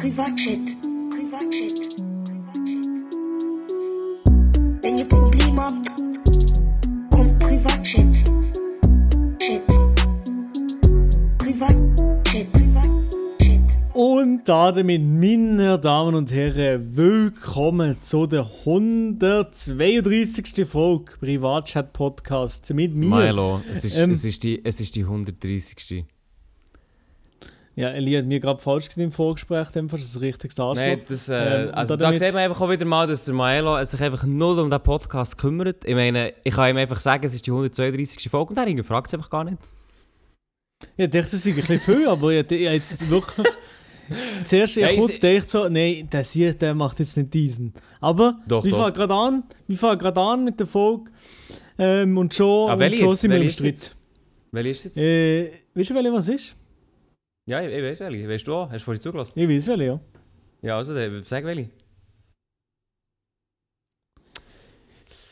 Privatchat. Privatchat. Wenn ihr Probleme habt, kommt Privatchat. Chat. Privatchat. Privatchat. Und damit, meine Damen und Herren, willkommen zu der 132. Folge Privatchat Podcast mit mir. Milo, es ist, Ähm, es, ist die, es ist die 130. Ja, Eli hat mir gerade falsch gesagt im Vorgespräch, dem das ist ein richtiges Arschloch. Nein, das, äh, Ähm, also da sieht man einfach auch wieder mal, dass der Milo sich einfach null um den Podcast kümmert. Ich meine, ich kann ihm einfach sagen, es ist die 132. Folge und er fragt es einfach gar nicht. Ja, ich dachte, das ist ein bisschen viel, aber ich, ich jetzt wirklich... Zuerst ich Nein, kurz gedacht so, nein, der hier, der macht jetzt nicht diesen. Aber Doch, wir doch. fangen gerade an, wir fangen gerade an mit der Folge ähm, und schon, Ah, und schon jetzt? sind wir im Streit. Welche ist jetzt? Äh, weißt du, welche was ist? Ja, ich, ich weiß welche. Weißt du auch? Hast du vorhin zugelassen? Ich weiß welche, ja. Ja, also, dann, sag welche.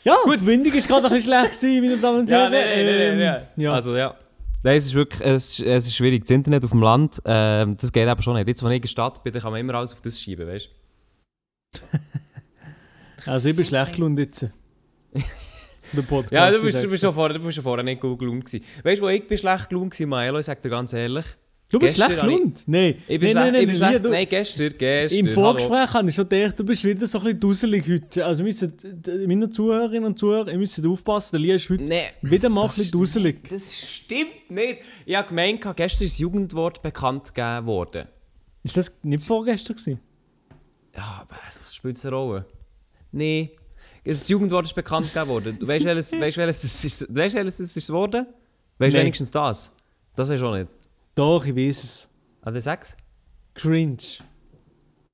Ja, die Verbindung ist gerade ein bisschen schlecht gewesen, meine Damen und Herren. Ähm, ja. Also, ja. Nein, es ist wirklich es ist, es ist schwierig. Das Internet auf dem Land, ähm, das geht eben schon nicht. Jetzt, wenn ich in der Stadt bin, dann kann man immer alles auf das schieben, weißt du? Also ich bin schlecht gelaunt jetzt. Der Podcast. Ja, du bist, du bist schon vorher, du bist schon vorher nicht gut gelaunt gewesen. Weißt du, wo ich bin schlecht gelaunt war, Maelo, ich sag dir ganz ehrlich. Du bist schlecht gelaunt? Nein. Ich bin nein, nein, nein, nein, schlecht, du, nein, gestern, gestern. Im. Vorgespräch habe ich schon gedacht, du bist wieder so ein bisschen dusselig heute. Also müssen, meine Zuhörerinnen und Zuhörer, ihr müsst aufpassen, der Lia ist heute Nee, wieder mal ein bisschen dusselig. das stimmt nicht. Ich habe gemeint, gestern ist das Jugendwort bekannt gegeben worden. Ist das nicht vorgestern gewesen? Ja, aber das spielt eine Rolle. Nein. Das Jugendwort ist bekannt gegeben worden. Du weißt, welches, weißt, welches, es ist, du weißt, welches es ist geworden? Weißt du wenigstens das? Das weißt du auch nicht. Doch, ich weiß es. Ah, der sechs? Cringe.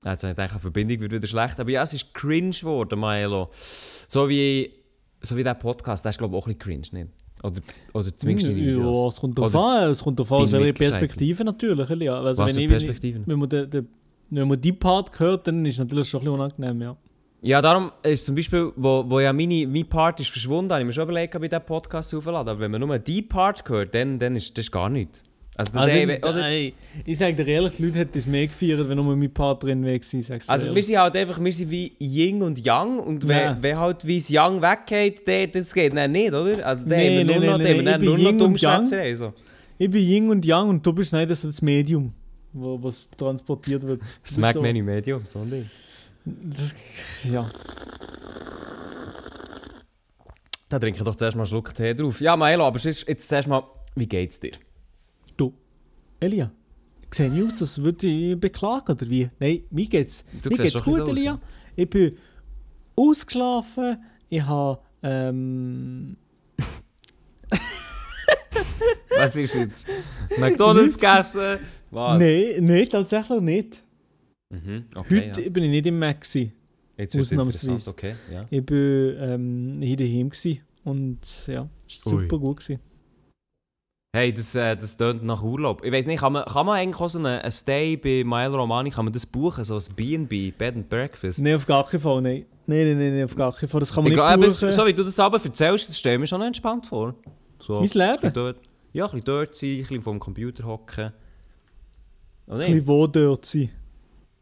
Ja, jetzt habe ich gedacht, die Verbindung wird wieder schlecht. Aber ja, es ist cringe geworden, Milo. So wie, so wie der Podcast, der ist glaube ich auch ein bisschen cringe, nicht? Oder, oder zumindest in den Ja, Videos. es kommt Oder an, es kommt drauf an, Mittelseite. Perspektive natürlich. Also Was wenn ich, Perspektiven? Wenn man, den, den, wenn man die Part hört, dann ist es natürlich schon ein bisschen unangenehm, ja. Ja, darum ist zum Beispiel, wo, wo ja meine, mein Part ist verschwunden, habe ich mir schon überlegt, ob ich diesen Podcast aufladen. Aber wenn man nur die Part hört, dann, dann ist das gar nichts. Also, der, dann, oder, ey, ich sage dir ehrlich, die Leute hätten es mehr gefeiert, wenn nur mein Part drin wäre. gewesen, also wir sind halt einfach, wir sind wie Yin und Yang und Nein. wenn halt wie das Yang weggeht, dann, das geht dann nicht, oder? Also dann Nee, haben wir nee, nur noch, nee, dann haben nee, dann ich nur noch Yin und Yang. Dummschwätzerei, so. Ich bin Yin und Yang und du bist nicht das, das Medium, wo was transportiert wird. Das merkt so- im Medium, so ein Ding. Das, ja. Da trinke ich doch zuerst mal einen Schluck Tee drauf. Ja, Milo, aber jetzt, jetzt zuerst mal, wie geht's dir? Elia, sehe ich aus, als würde ich beklagen oder wie? Nein, mir geht's, Du mir geht's gut, so aus, Elia. Ich bin ausgeschlafen, ich habe ähm, Was ist jetzt? McDonalds gegessen? Was? Nein, nein, tatsächlich nicht. Mhm, okay, Heute ja. bin ich nicht im Mac. Gewesen. Jetzt ausnahmsweise. okay, ja. Ich bin ähm, hier daheim gewesen und ja, es war Ui. super gut. Gewesen. Hey, das, äh, das tönt nach Urlaub. Ich weiß nicht, kann man, kann man eigentlich auch so einen einen Stay bei Milo Romani, kann man das buchen, so ein B&B, Bed and Breakfast? Nein, auf gar keinen Fall, nein. Nein, nein, nein, auf gar keinen Fall. Das kann man Ich nicht glaube, buchen. so wie du das aber erzählst, das stelle ich mir schon entspannt vor. So, mein Leben. dort, ja, ein bisschen dort sein, ein bisschen vor dem Computer hocken. Oh Ein bisschen wo dort sein.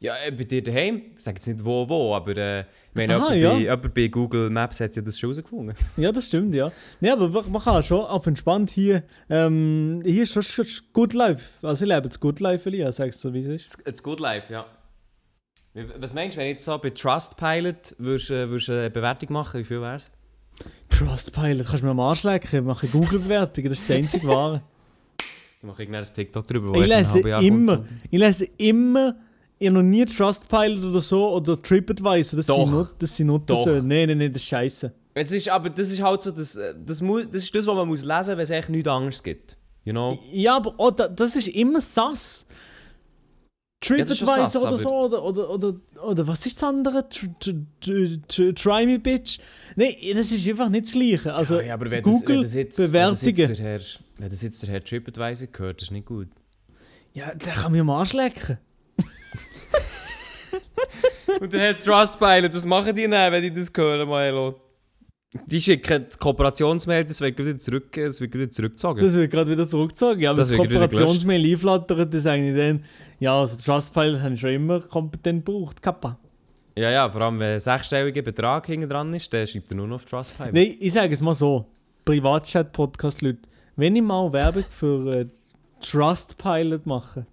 Ja, äh, bei dir daheim, ich sage jetzt nicht wo, wo, aber äh, ich meine, Aha, jemand, ja. bei, jemand bei Google Maps hat ja das schon herausgefunden. Ja, das stimmt, ja. Nee, aber man kann schon auf entspannt hier. Ähm, hier ist schon schon Good Life. Also, ich lebe das Good Life, Elia, sagst du, wie es ist. Das, Good Life, ja. Was meinst du, wenn ich jetzt so bei Trustpilot würdest, äh, würdest eine Bewertung machen, wie viel wär's? Trustpilot, kannst du mir am Arsch lecken. Ich mache Google-Bewertungen, das ist das einzige Wahre. Ich mache irgendein TikTok drüber, wo ich lese immer, ich lese immer, ich habe noch nie Trustpilot oder so oder TripAdvisor. Das Doch. sind nur, das sind nur Doch. das. Nein, nein, nein, das ist scheiße. Es ist, aber das ist halt so, das, äh, das, mu, das ist das, was man muss lesen muss, wenn es eigentlich nichts anderes gibt. You know? Ja, aber oh, da, das ist immer sass. TripAdvisor sass, oder aber- so, oder, oder, oder, oder was ist das andere? Tr tr tr tr try me, bitch. Nein, das ist einfach nicht das Gleiche. Also, ja, aber wenn Google das, wenn das jetzt, Wenn Bewertungen. das jetzt der Herr, wenn das jetzt der Herr TripAdvisor gehört, das ist nicht gut. Ja, der kann mir am Arsch lecken. Und der Herr Trustpilot, was machen die denn, wenn die das hören, Milo? Die schicken die Kooperationsmail, das wird wieder, zurück, das wird wieder zurückgezogen. Das wird gerade wieder zurückgezogen. Ja, aber Das das, Kooperationsmail einflattert, das eigentlich dann, ja, also Trustpilot habe ich schon immer kompetent gebraucht. Kappa. Ja, ja, vor allem wenn ein sechsstelliger Betrag hinten dran ist, dann schreibt er nur noch auf Trustpilot. Nein, ich sage es mal so: Privatchat-Podcast-Leute, wenn ich mal Werbung für äh, Trustpilot mache,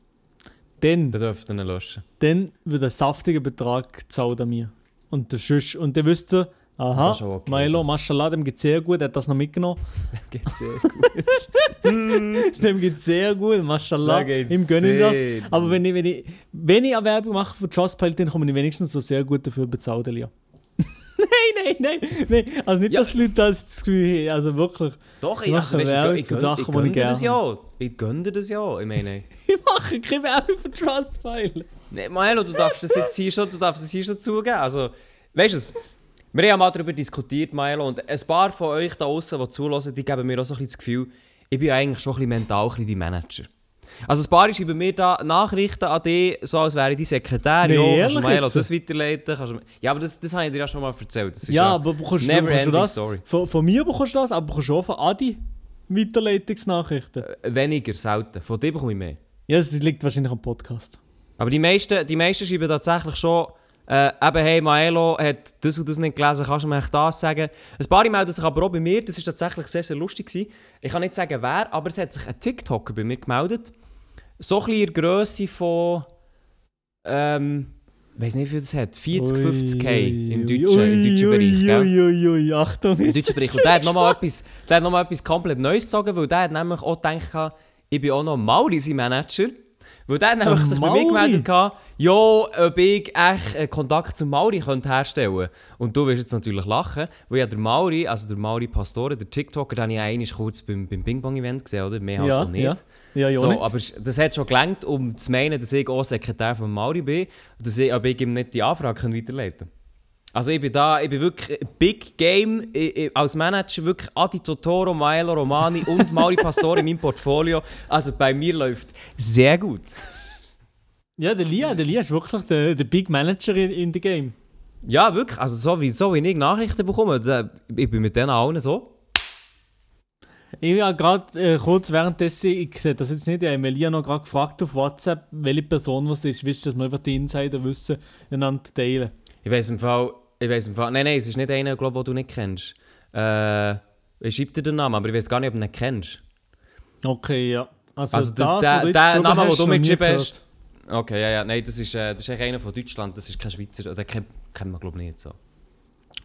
dann, Dann dürft ihr ihn löschen. dann wird ein saftiger Betrag gezahlt an mir. Und, der Schuss, und dann wisst ihr, aha, okay, Milo, so. Mashallah, dem geht sehr gut, er hat das noch mitgenommen. Geht sehr gut. dem geht sehr gut, Mashallah, Dem geht's ihm gönne ich das. Aber wenn ich, wenn, ich, wenn ich eine Werbung mache für Trustpilot, dann komme ich wenigstens so sehr gut dafür bezahlt, Elia. Nein, nein, nein, nein. Also nicht, Ja. dass die Leute das Gefühl haben, also wirklich. Doch, Ich also, weißt, Werbung ich, Sachen, ich gönne das ja. Ich gönne das ja. Ich meine, Ich mache keine Werbung für Trustpilot. nee, Milo, du darfst das jetzt hier schon, du darfst das hier schon zugeben. Also, weißt du es? Wir haben mal darüber diskutiert, Milo, und ein paar von euch da draußen, die zulassen, die geben mir auch so ein bisschen das Gefühl, ich bin eigentlich schon ein bisschen mental ein bisschen die Manager. Also ein paar schreiben mir da Nachrichten an dich, so als wäre ich die Sekretär. Nee, ja, kannst du jetzt? das weiterleiten? Kannst du, ja, aber das, das habe ich dir ja schon mal erzählt. Das ist Ja, aber bekommst du, bekommst du das? story. Von, von mir bekommst du das, aber bekommst du auch von Adi Weiterleitungsnachrichten. Äh, Weniger, selten. Von dir bekomme ich mehr. Ja, das liegt wahrscheinlich am Podcast. Aber die meisten, die meisten schreiben tatsächlich schon, äh, eben, hey, Maelo hat das und das nicht gelesen, kannst du mir echt das sagen? Ein paar melden sich aber auch bei mir, das war tatsächlich sehr, sehr lustig. Gewesen. Ich kann nicht sagen wer, aber es hat sich ein TikToker bei mir gemeldet. So ein bisschen in der Grösse von, ähm, ich weiß nicht, wie viel das hat, 40, 50k im deutschen, im deutschen Bereich, gell? Achtung Im jetzt. deutschen Bereich. Und der hat nochmal etwas, der hat noch mal etwas komplett Neues gesagt, weil der hat nämlich auch gedacht, ich bin auch noch Mauri sein Manager. Weil hat nämlich Ein sich bei mir gemeldet, gehabt, ja, ob ich echt Kontakt zum Mauri könnte herstellen könnte. Und du wirst jetzt natürlich lachen, weil ja der Mauri, also der Mauri Pastore, der TikToker, den habe ich einmal kurz beim, beim Ping-Pong-Event gesehen, oder? Mehr halt Ja, auch nicht. ja. Ja, ja, so, nicht. aber das hat schon gelangt, um zu meinen, dass ich auch Sekretär von Mauri bin und dass ich, ob ich ihm nicht die Anfrage weiterleiten kann. Also ich bin da, ich bin wirklich Big Game ich, ich, als Manager wirklich Adi Totoro, Maelo Romani und Mauri Pastore in meinem Portfolio. Also bei mir läuft sehr gut. Ja, der Lia, der Lia ist wirklich der, der Big Manager in, in the Game. Ja, wirklich. Also so wie, so wie ich Nachrichten bekomme, da, ich bin mit denen allen so. Ich habe gerade äh, kurz währenddessen, ich sehe das jetzt nicht, ich habe Elia noch gerade gefragt auf WhatsApp, welche Person was ist, wisst dass wir einfach die Insider wissen, einander teilen. Ich weiß im Fall, ich weiß im Fall, nein, nein, es ist nicht einer, glaub, den du nicht kennst. Äh, ich schreibe dir den Namen, aber ich weiß gar nicht, ob du ihn kennst. Okay, ja. Also, Also der- das, der- der geschrieben Name, den du mitgeschrieben hast. Okay, ja, ja, nein, das ist, äh, das ist einer von Deutschland, das ist kein Schweizer, den kennt, kennt man glaube ich nicht so.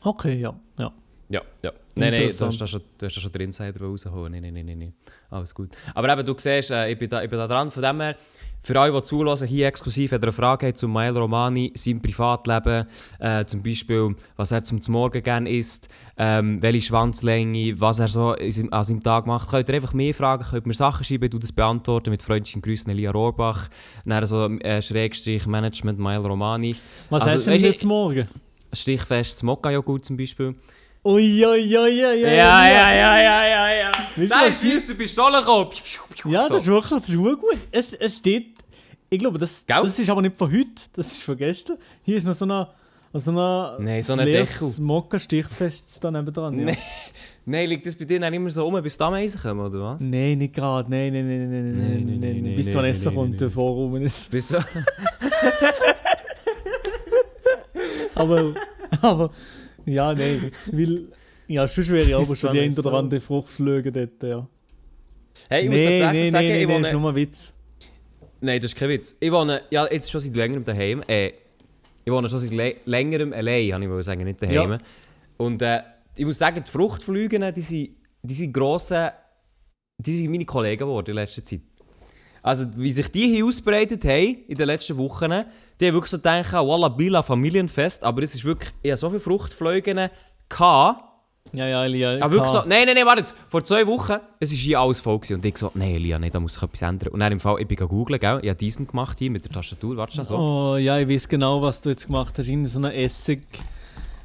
Okay, ja. ja. Ja, ja. Nein, nein, du hast da schon, du hast da schon den Insider rausholen. Nein, nein, nein, nein, nein. Alles gut. Aber eben, du siehst, äh, ich, bin da, ich bin da dran. Von dem her, für alle, die zulassen, hier exklusiv, wenn ihr eine Frage habt zu Mael Romani, seinem Privatleben, äh, zum Beispiel, was er zum Morgen gerne isst, ähm, welche Schwanzlänge, was er so an seinem Tag macht, könnt ihr einfach mehr fragen, könnt mir Sachen schreiben, du das beantworten mit freundlichen Grüßen Elia Rohrbach, dann so äh, Schrägstrich Management Mael Romani, Was Also, wir du- jetzt morgen? Stichfest Mokka-Joghurt zum Beispiel. Ui, ui, ui, ui, Ja, ja, ja, ja, ja, ja. Weißt Nein, schießt der Pistolenkopf. Ja, So. das ist wirklich das ist gut. Es, es steht, ich glaube, das, Gell? das ist aber nicht von heute, das ist von gestern. Hier ist noch so eine, so eine Nein, so ein leeres. Mokka-Stichfest da nebendran. Ja. Nein. Nein, liegt das bei dir dann immer so um, bis die Ameisen kommen, oder was? Nein, nicht gerade. Nein, nein, nein, nein, nein, Nein, nein, nein, Bis nein, Vanessa nein, kommt, nein, der nein. Vorraum ist. Wieso? Aber, aber, ja, nein. Weil, ja, sonst wäre ich aber Bis schon die ein oder andere Fruchtflüge dort, ja. Hey, ich muss Nein, tatsächlich nein, sagen, nein, ich wohne... ist nur ein Witz. Nein, das ist kein Witz. Ich wohne ja, jetzt schon seit längerem daheim. Äh, ich wohne schon seit längerem allein, kann ich mal sagen, nicht daheim. Ja. Und äh, ich muss sagen, die Fruchtflüge, die sind, die sind grosse... Die sind meine Kollegen geworden in letzter Zeit. Also, wie sich die hier ausbreitet haben in den letzten Wochen, die haben wirklich so gedacht, Walla Bila Familienfest, aber es ist wirklich, ich hatte so viele Fruchtflüge gehabt, Ja, ja, Elia. aber wirklich so, klar. nein, nein, nein, warte jetzt. Vor zwei Wochen, es war hier alles voll gewesen. und ich so, nein, Elia, nee, da muss ich etwas ändern. Und dann im Fall, ich bin googeln, gell, ich habe diesen gemacht hier mit der Tastatur, warte schnell so. Oh, ja, ich weiß genau, was du jetzt gemacht hast. In so einer Essig...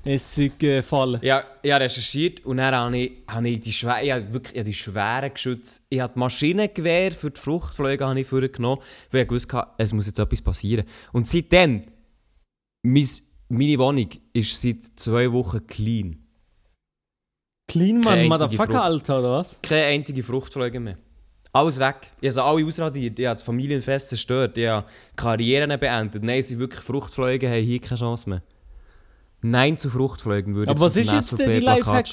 Essig-Falle. Ja, ich habe recherchiert und dann habe ich, habe ich die, schwer, ich habe wirklich ich habe die schweren Geschütze, ich habe die Maschinengewehr für die Fruchtflüge habe ich vorgenommen, weil ich wusste, es muss jetzt etwas passieren. Und seitdem, mein, meine Wohnung ist seit zwei Wochen clean. Clean Keine Man, einzige Motherfucker, Frucht. Alter, oder was? Keine einzige Fruchtfliege mehr. Alles weg. Ich habe alle ausradiert. Ich habe das Familienfest zerstört. Ich habe Karrieren beendet. Nein, sie wirklich Fruchtfliegen, haben hier keine Chance mehr. Nein zu Fruchtfliegen würde Aber was ist jetzt denn die Lifehack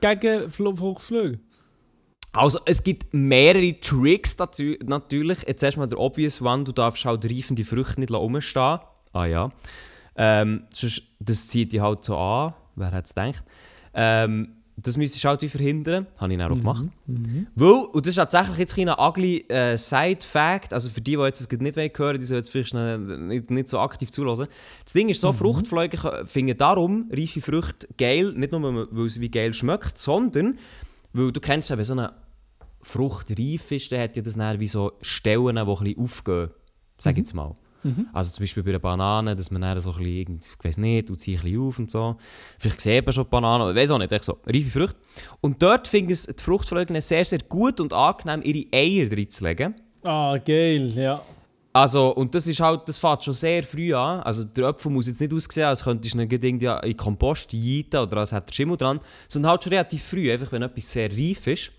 gegen Fl- Fruchtflüge? Also, es gibt mehrere Tricks dazu, natürlich. Jetzt erstmal der obvious one, du darfst halt reifende Früchte nicht rumstehen. Ah ja. Ähm, sonst, das zieht dich halt so an. Wer hätte es gedacht? Ähm, das müsstest du halt wie verhindern. Habe ich dann auch gemacht. Weil, und das ist tatsächlich jetzt ein ugly äh, Side-Fact, also für die, die jetzt das nicht hören wollen, die sollen jetzt vielleicht schnell nicht, nicht so aktiv zulassen. Das Ding ist so, Fruchtfliegen können- finden darum reife Früchte geil, nicht nur, weil es wie geil schmeckt, sondern weil du kennst ja, wenn so eine Frucht reif ist, dann hat ja das dann wie so Stellen, die ein bisschen aufgehen, sag ich jetzt mal. Also zum Beispiel bei einer Banane, dass man dann so ein bisschen, ich weiß nicht, tut sie ein bisschen auf und so. Vielleicht sieht man schon die Banane, ich weiß auch nicht, echt so, reife Früchte. Und dort finden es die Fruchtfliegen sehr, sehr gut und angenehm, ihre Eier reinzulegen. Ah, geil, ja. Also, und das ist halt, das fängt schon sehr früh an. Also, der Apfel muss jetzt nicht aussehen, als könntest du ihn irgendwie in Kompost jeiten oder als hätte er Schimmel dran, sondern halt schon relativ früh, einfach wenn etwas sehr reif ist.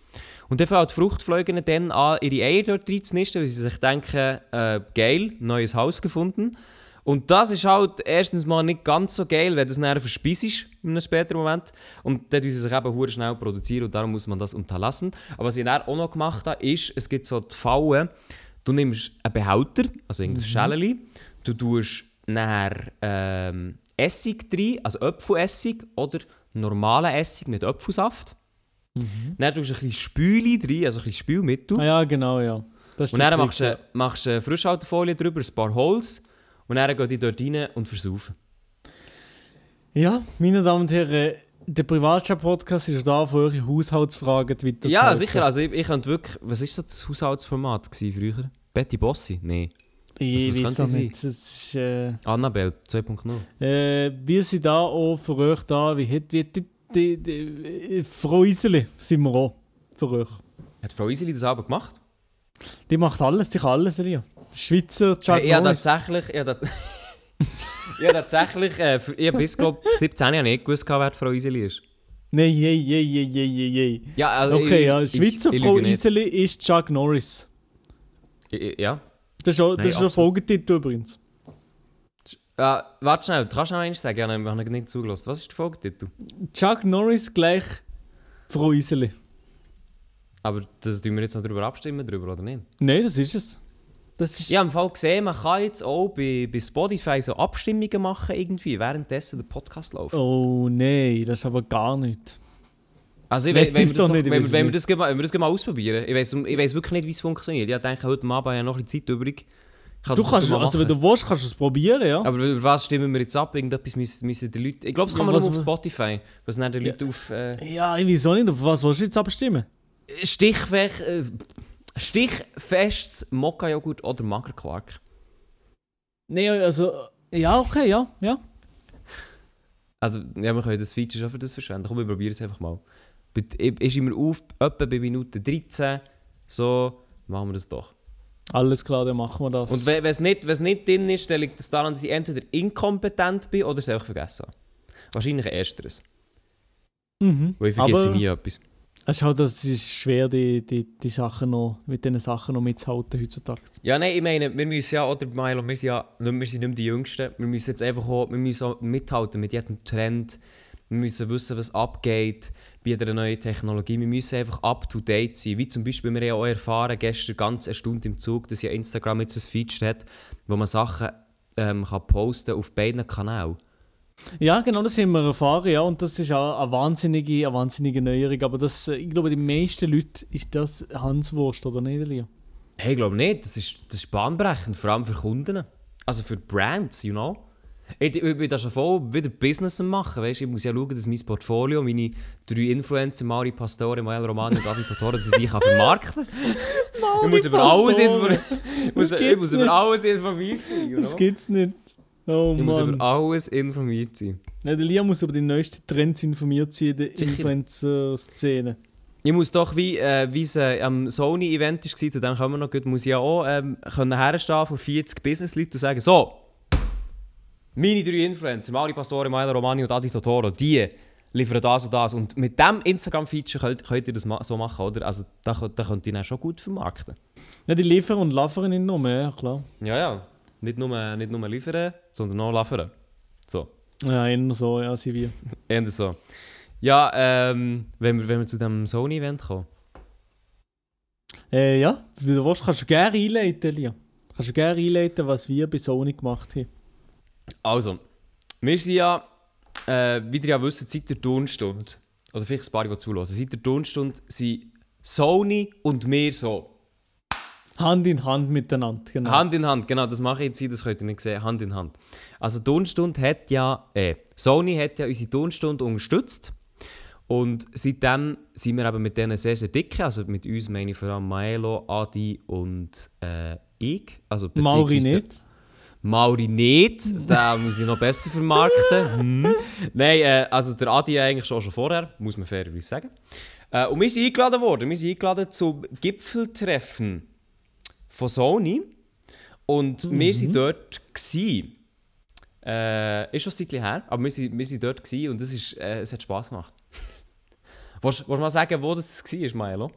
Und dann fangen die Fruchtfliegen dann an, ihre Eier dort reinzunisten, weil sie sich denken, äh, geil, neues Haus gefunden. Und das ist halt erstens mal nicht ganz so geil, wenn das nachher verspeist ist in einem späteren Moment. Und dann tun sie sich eben hure schnell produzieren und darum muss man das unterlassen. Aber was ich dann auch noch gemacht habe, ist, es gibt so die Fallen, du nimmst einen Behälter, also irgendein Schälchen, du tust nachher ähm, Essig drin, also Apfelessig oder normalen Essig mit Apfelsaft. Dann tust du ein bisschen Spüli drin, also ein bisschen Spülmittel. Ah, ja, genau, ja. Und dann machst du, machst du eine Frischhaltefolie drüber, ein paar Holz und dann gehen die dort rein und versaufen. Ja, meine Damen und Herren, der Privatchat-Podcast ist da, für eure Haushaltsfragen weiter Ja, sicher. Also ich, ich wirklich... Was war so das Haushaltsformat gewesen früher? Betty Bossi? Nein. Ich was weiß könnte auch sie nicht. Das ist, äh, Annabelle 2.0. äh, wir sind da auch für euch da, wie wie die, die, äh, Frau Iseli sind wir auch für euch. Hat Frau Iseli das aber gemacht? Die macht alles, die kann alles, Elia. Schweizer Chuck Hey, ich Norris. tatsächlich... Ich habe tat- ich habe tatsächlich... Äh, ich habe bis, glaube 17 Jahre nicht gewusst, wer Frau Iseli ist. Nein, hey, hey, hey, hey, hey, hey. Ja, also Okay, ich, ja, Schweizer ich Frau. Iseli ist Chuck Norris. Ja. Das ist, auch, Nein, das ist ein absolut. Folgetitel übrigens. Äh, warte schnell, du kannst noch eins sagen, ich habe noch nicht zugelassen. Was ist der Folgetitel? Chuck Norris gleich Frau Iseli. Aber das tun wir jetzt noch darüber abstimmen, drüber, oder nicht? Nein, das ist es. Das ist Ich habe im Fall gesehen, man kann jetzt auch bei, bei Spotify so Abstimmungen machen, irgendwie, währenddessen der Podcast läuft. Oh nein, das ist aber gar nicht. Also, ich, we- wenn, wir doch nicht, ich wenn, weiß wenn, wir das, wenn wir das gleich mal ausprobieren, ich weiß ich weiss wirklich nicht, wie es funktioniert. Ich denke, heute Abend habe ich noch ein bisschen Zeit übrig. Kann Du kannst, also wenn du willst, kannst du es probieren, ja. Aber über was stimmen wir jetzt ab? Irgendetwas müssen, müssen die Leute... Ich glaube, das kann Ja, man was- nur auf Spotify, was dann die Leute auf... Äh, Ja, ich weiß auch nicht, auf was willst du jetzt abstimmen? Stichfest, äh, Stichfestes Mokka-Joghurt oder Magerquark. Nein, also, ja, okay, ja, ja. Also, ja, wir können das Feature schon für das verschwenden. Komm, wir probieren es einfach mal. Ist immer auf, etwa bei Minute 13. So, machen wir das doch. Alles klar, dann machen wir das. Und wenn es nicht, wenn's nicht drin ist, dann liegt es daran, dass ich entweder inkompetent bin oder es einfach vergessen habe. Wahrscheinlich ersteres. mhm. Weil ich vergesse Aber nie etwas. es ist halt, es ist schwer, die, die, die Sachen noch, mit diesen Sachen noch mitzuhalten heutzutage. Ja, nein, ich meine, wir müssen ja, oder Milo, wir sind ja wir sind nicht mehr die Jüngsten. Wir müssen jetzt einfach auch, wir müssen auch mithalten mit jedem Trend. Wir müssen wissen, was abgeht bei jeder neuen Technologie. Wir müssen einfach up to date sein. Wie zum Beispiel, wir haben ja auch erfahren, gestern ganz eine Stunde im Zug, dass ja Instagram jetzt ein Feature hat, wo man Sachen ähm, kann posten auf beiden Kanälen. Ja, genau, das haben wir erfahren, ja. Und das ist auch eine wahnsinnige, eine wahnsinnige Neuerung. Aber das, äh, ich glaube, die meisten Leute ist das Hanswurst, oder nicht, Elia? Hey, ich glaube nicht. Das ist, das ist bahnbrechend, vor allem für Kunden. Also für Brands, you know. Ich, ich bin da schon voll wieder Business am machen, weißt? Ich muss ja schauen, dass mein Portfolio, meine drei Influencer, Mari Pastore, Mael Romani und David Totoro, dass ich die kann vermarkten kann. Ich muss über alles, Pastore. inform ich muss, Das ich muss über alles informiert sein, you Das know? gibt's nicht. Oh Ich muss Mann. über alles informiert sein. Ja, der Lia muss über die neuesten Trends informiert sein in der. Influencer-Szene. Ich muss doch, wie, äh, wie es äh, am Sony-Event war, zu dem kommen wir noch gut, muss ich ja auch ähm, können herstehen vor 40 Business-Leuten und sagen, so, meine drei Influencer, Mari Pastore, Maela Romani und Adi Totoro, die liefern das und das. Und mit diesem Instagram-Feature könnt, könnt ihr das ma so machen, oder? Also da, könnt- da könnt ihr dann schon gut vermarkten. Ja, die liefern und laufen nicht nur, ja klar. Ja, ja. Nicht nur, nicht nur liefern, sondern auch liefern. So. Ja, eher so, ja, sie wie. Eher so. Ja, ähm, wenn wir, wenn wir zu dem Sony-Event kommen. Äh, ja, wenn du willst, kannst du gerne einleiten, Lia. Kannst du gerne einleiten, was wir bei Sony gemacht haben. Also, wir sind ja, äh, wie ihr ja wisst, seit der Turnstunde, oder vielleicht ein paar, die zulassen, seit der Turnstunde sind Sony und wir so. Hand in Hand miteinander, genau. Hand in Hand, genau, das mache ich jetzt, hier, das könnt ihr nicht sehen, Hand in Hand. Also Turnstunde hat ja, äh, Sony hat ja unsere Turnstunde unterstützt und seitdem sind wir eben mit denen sehr, sehr dicke, also mit uns meine ich vor allem Maelo, Adi und äh, ich. Also Mauri nicht. Mauri nicht, den muss ich noch besser vermarkten. Hm. Nein, äh, also der Adi eigentlich schon, schon vorher, muss man fairerweise sagen. Äh, und wir sind eingeladen worden, wir sind eingeladen zum Gipfeltreffen von Sony. Und wir waren dort. Gewesen. Äh, ist schon ein Zeitchen her, aber wir waren wir sind dort gewesen und es, ist, äh, es hat Spass gemacht. Willst du mal sagen, wo das war, Maelo?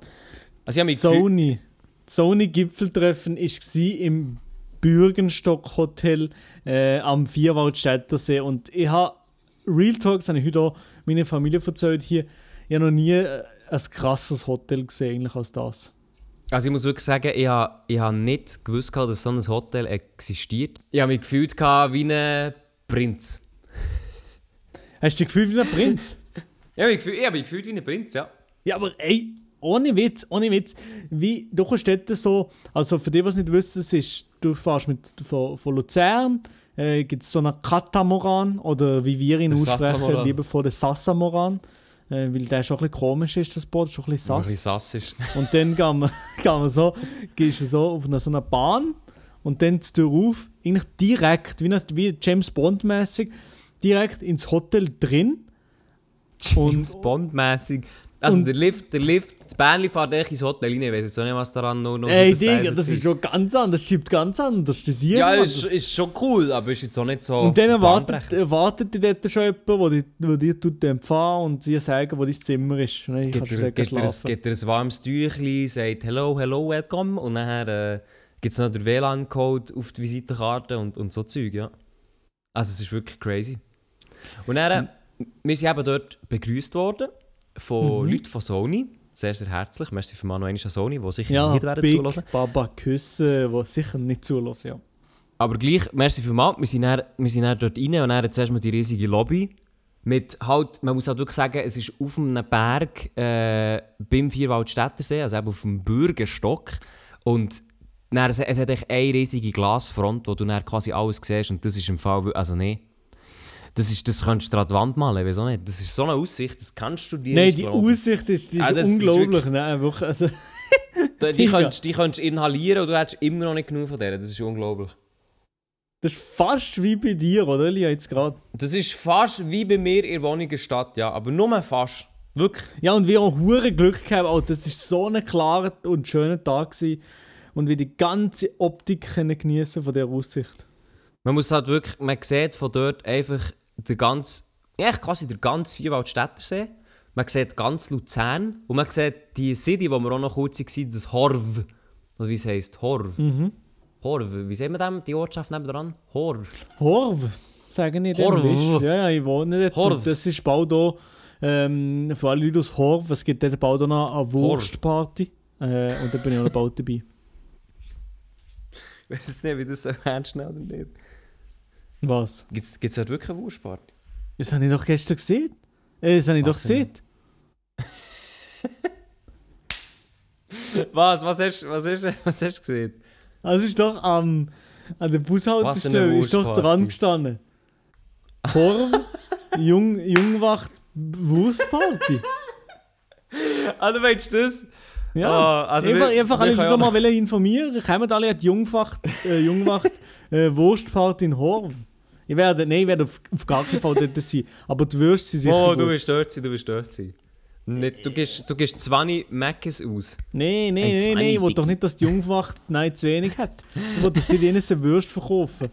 Also Sony. Sony Gipfeltreffen war im Bürgenstock Hotel äh, am Vierwaldstättersee und ich habe Real Talks habe ich heute auch meiner Familie erzählt hier. Ich habe noch nie äh, ein krasses Hotel gesehen eigentlich als das. Also ich muss wirklich sagen, ich habe, ich habe nicht gewusst, dass so ein Hotel existiert. Ich habe mich gefühlt wie ein Prinz. Hast du dich gefühlt wie ein Prinz? Ich habe mich gefühlt wie ein Prinz, ja. Ja, aber ey, ohne Witz, ohne Witz, wie, du kannst dort so, also für die, die es nicht wissen, es ist, du fährst mit, von, von Luzern, äh, gibt es so einen Katamaran, oder wie wir ihn Der aussprechen, liebevoll den Sassamoran, äh, weil der schon ein bisschen komisch ist, das Boot, schon ein bisschen Ein sass. bisschen sass ist. Und dann kann man, kann man so, gehst du so auf eine, so eine Bahn und dann die Tür auf, eigentlich direkt, wie, eine- wie James Bond-mäßig, direkt ins Hotel drin. James Bond-mäßig. Also und- der Lift, der Lift, das Bähnchen fährt echt ins Hotel rein. Ich weiß jetzt auch nicht, was daran noch, noch Ey, Digga, das ist schon ganz anders, das schiebt ganz anders, das ist das Ja, ist, ist schon cool, aber ist jetzt auch nicht so... Und dann erwartet, erwartet die dort schon jemand, der dir, wo dir tut empfangen und dir sagen, wo dein Zimmer ist. Und dann Gibt kannst du dort schlafen. gibt er ein warmes Tüchli, sagt «Hello, hello, welcome» und dann äh, gibt es noch den WLAN-Code auf die Visitenkarte und, und so Zeug, ja. Also es ist wirklich crazy. Und dann, äh, wir sind eben dort begrüßt worden von Mhm. Leuten von Sony. Sehr, sehr herzlich. Merci für an Sony, die sicher Ja, nicht werden Big zulassen. Baba Küsse, die sicher nicht zulassen, ja. Aber gleich, merci für mal. Wir sind, dann, wir sind dann dort rein und dann zuerst mal die riesige Lobby. Mit halt, man muss halt wirklich sagen, es ist auf einem Berg äh, beim Vierwaldstättersee, also eben auf dem Bürgerstock. Und dann, es, es hat echt eine riesige Glasfront, wo du dann quasi alles siehst. Und das ist im Fall, also nee. Das, ist, das könntest du an die Wand malen, auch nicht. Das ist so eine Aussicht, das kannst du dir Nein, nicht die glauben. Aussicht ist, die ist Ah, das ist unglaublich. Nein, wirklich. Also, Die, die, könntest, die könntest du inhalieren und du hättest immer noch nicht genug von der. Das ist unglaublich. das ist fast wie bei dir, oder, Elia, jetzt gerade. Das ist fast wie bei mir in der Wohnungsstadt, ja. Aber nur fast. Wirklich. Ja, und wir haben hure Glück gehabt. Auch das ist so ein klarer und schöner Tag gewesen. Und wir die ganze Optik können genießen von dieser Aussicht. Man muss halt wirklich, man sieht von dort einfach den ganz, ja, quasi den ganz Vierwaldstättersee. Man sieht ganz Luzern und man sieht die City, wo wir auch noch kurz waren, das Horv. Oder wie es heisst, Horv. Mhm. Horv, wie sehen wir dem, die Ortschaft nebenan? Horv. Horv, sagen ich Horv. Englisch. Ja, ja, ich wohne dort. Horv. Und Das ist bald hier, ähm, für alle Leute aus Horv, es gibt dort bald auch noch eine Wurstparty. Äh, und da bin ich auch noch bald dabei. Ich weiß jetzt nicht, wie das so ernst nehmen oder nicht. Was? Gibt es dort wirklich eine Wurstparty? Das habe ich doch gestern gesehen. Äh, das habe ich Was doch gesehen. Was? Was hast, was hast, was hast du gesehen? Also ist doch am an der Bushaltestelle ist doch dran gestanden. Horv, Jung, Jungwacht, Wurstparty. Ah, du meinst das? Ja. Ah, also einfach wir- einfach wir alle ja mal informieren. Kommen alle an die Jungwacht, äh, Jungwacht äh, Wurstparty in Horv. Ich werde, nein, ich werde auf, auf gar keinen Fall dort sein. Aber die Würste sind sicher Oh, gut. du willst dort sein, du willst dort sein. Nicht, du gehst, du gehst 20 Macs aus. Nein, nein, Ein nein, nein, ich will doch nicht, dass die Jungwacht nein, zu wenig hat. Ich will, dass die denen eine Würst verkaufen.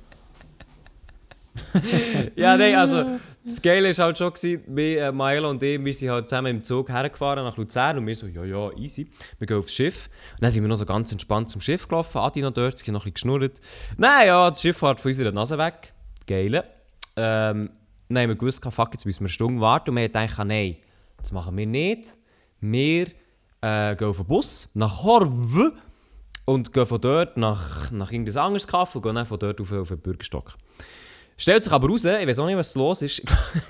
Ja, nein, also das Geile war halt schon, gewesen, wir, äh, Maelo und ich, wir sind halt zusammen im Zug hergefahren nach Luzern und wir so, ja, ja, easy. Wir gehen aufs Schiff. Und dann sind wir noch so ganz entspannt zum Schiff gelaufen, Adi noch dort, sie noch ein bisschen geschnurrt. Nein, ja, das Schiff fährt von unserer Nase weg. Geile. Ähm, dann haben wir gewusst, fuck, jetzt müssen wir eine Stunde warten und wir haben gedacht, nein, das machen wir nicht. Wir äh, gehen auf den Bus nach Horv und gehen von dort nach, nach irgendein anderes Kaffee und gehen dann von dort auf, auf den Bürgerstock. Stellt sich aber raus, ich weiß auch nicht, was los ist.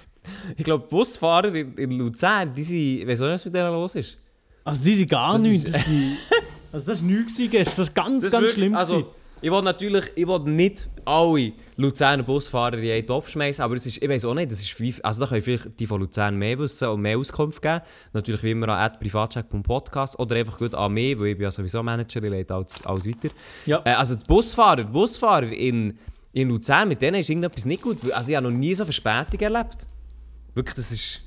ich glaube, die Busfahrer in, in Luzern, die sind, ich weiß auch nicht, was mit denen los ist. Also die sind gar nichts. also das war nichts gestern. Das war ganz, Das ganz wirklich- schlimm. Also. Ich will natürlich ich will nicht alle Luzerner Busfahrer in einen Topf schmeißen, aber es ist, ich weiß auch nicht, das ist wie, also da können vielleicht die von Luzern mehr wissen und mehr Auskunft geben. Natürlich wie immer an privatcheck.podcast oder einfach gut an mich, weil ich bin ja sowieso Manager, ich leite alles, alles weiter. Ja. Äh, also die Busfahrer, die Busfahrer in, in Luzern, mit denen ist irgendetwas nicht gut. Also ich habe noch nie so Verspätung erlebt. Wirklich, das ist...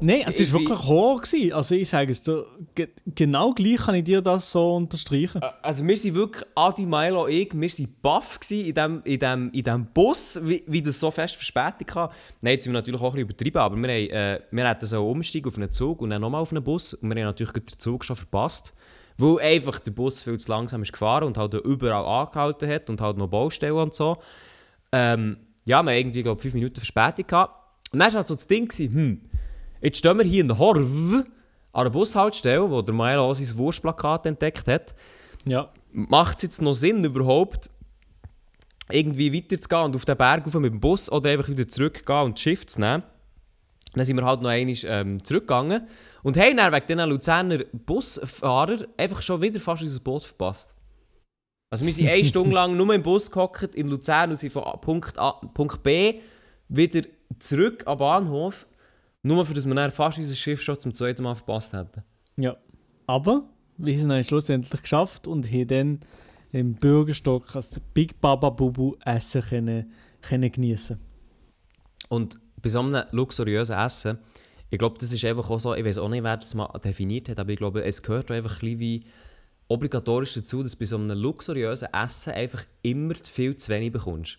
Nein, es war ich- wirklich Horror. Gewesen. Also ich sage es dir, ge genau gleich kann ich dir das so unterstreichen. Also wir sind wirklich, Adi, Milo und ich, wir waren baff in diesem in dem, in dem Bus, wie, wie das so fest Verspätung hatte. Nein, jetzt sind wir natürlich auch ein bisschen übertrieben, aber wir, haben, äh, wir hätten so umsteigen auf einen Zug und dann nochmal auf einen Bus und wir haben natürlich den Zug schon verpasst, weil einfach der Bus viel zu langsam ist gefahren und halt überall angehalten hat und halt noch Baustellen und so. Ähm, ja, wir haben irgendwie, glaube ich, fünf Minuten Verspätung gehabt. Und dann war halt so das Ding, gewesen, hm, jetzt stehen wir hier in der Horv an einer Bushaltestelle, wo der Milo auch sein Wurstplakat entdeckt hat Ja. macht es jetzt noch Sinn überhaupt, irgendwie weiterzugehen und auf den Berg rauf mit dem Bus oder einfach wieder zurückgehen und das Schiff zu nehmen? Dann sind wir halt noch einmal ähm, zurückgegangen und haben dann wegen diesen Luzerner Busfahrer einfach schon wieder fast unser Boot verpasst. Also wir sind eine Stunde lang nur im Bus gehockt in Luzern und sind von Punkt, A, Punkt B wieder zurück am Bahnhof, nur für dass wir dann fast unser Schiff schon zum zweiten Mal verpasst hätten. ja. Aber wir haben es schlussendlich geschafft und haben dann im Bürgerstock als Big Baba Bubu Essen können, können geniessen. Und bei so einem luxuriösen Essen, ich glaube, das ist einfach auch so, ich weiß auch nicht, wer das mal definiert hat, aber ich glaube, es gehört einfach ein wie obligatorisch dazu, dass du bei so einem luxuriösen Essen einfach immer viel zu wenig bekommst.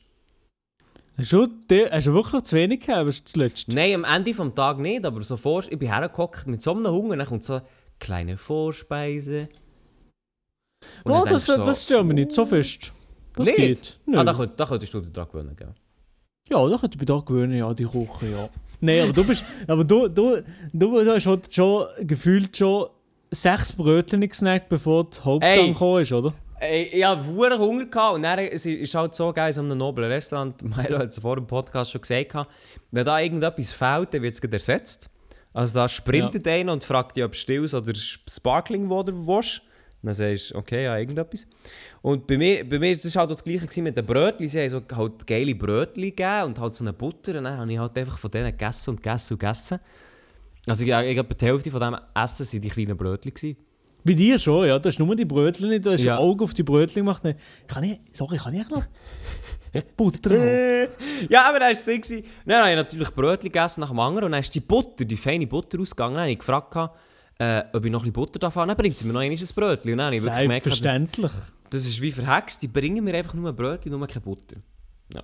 Hast du, hast du wirklich zu wenig gehabt, das letzte? Nein, am Ende des Tages nicht, aber so vor, ich bin hergehockt mit so einem Hunger, dann kommt so eine kleine Vorspeise. Und Oh, das, du das stört mich nicht so fest. Das Nicht? geht. Nö. Ah, da, könnt, da könntest du dich dran gewöhnen, gell? Ja, da könnte ich mich da gewöhnen, ja, die Küche, ja. Nein, aber du bist, aber du, du, du, du hast halt schon gefühlt schon sechs Brötchen gesnackt, bevor die Hauptgang gekommen ist, oder? Ey, ich hatte Hunger gehabt und dann es ist halt so geil in so einem noblen Restaurant. Milo hat es vor dem Podcast schon gesagt. Wenn da irgendetwas fehlt, dann wird es ersetzt. Also da sprintet einer und fragt dich, ob Stills oder Sparkling Water willst. Dann sagst du, okay, ja, irgendetwas. Und bei mir, bei mir das war halt das Gleiche mit den Brötchen. Sie haben so halt geile Brötchen gegeben und halt so eine Butter. Und dann habe ich halt einfach von denen gegessen und gegessen und gegessen. Also ich, ich glaube, die Hälfte von dem Essen waren die kleinen Brötchen. Gewesen. Bei dir schon, ja. Du hast nur die Brötchen nicht, du hast Ja. ein Auge auf die Brötchen gemacht. Kann ich, sorry, kann ich noch Butter? Ja, aber dann war es so. Dann habe ich natürlich Brötchen gegessen nach dem anderen und dann ist die Butter, die feine Butter ausgegangen. Dann habe ich gefragt, äh, ob ich noch ein bisschen Butter darf haben. Dann bringt sie mir noch ein Brötchen. Und dann habe ich wirklich gemerkt, das, Selbstverständlich. das ist wie verhext. Die bringen mir einfach nur Brötchen, nur keine Butter.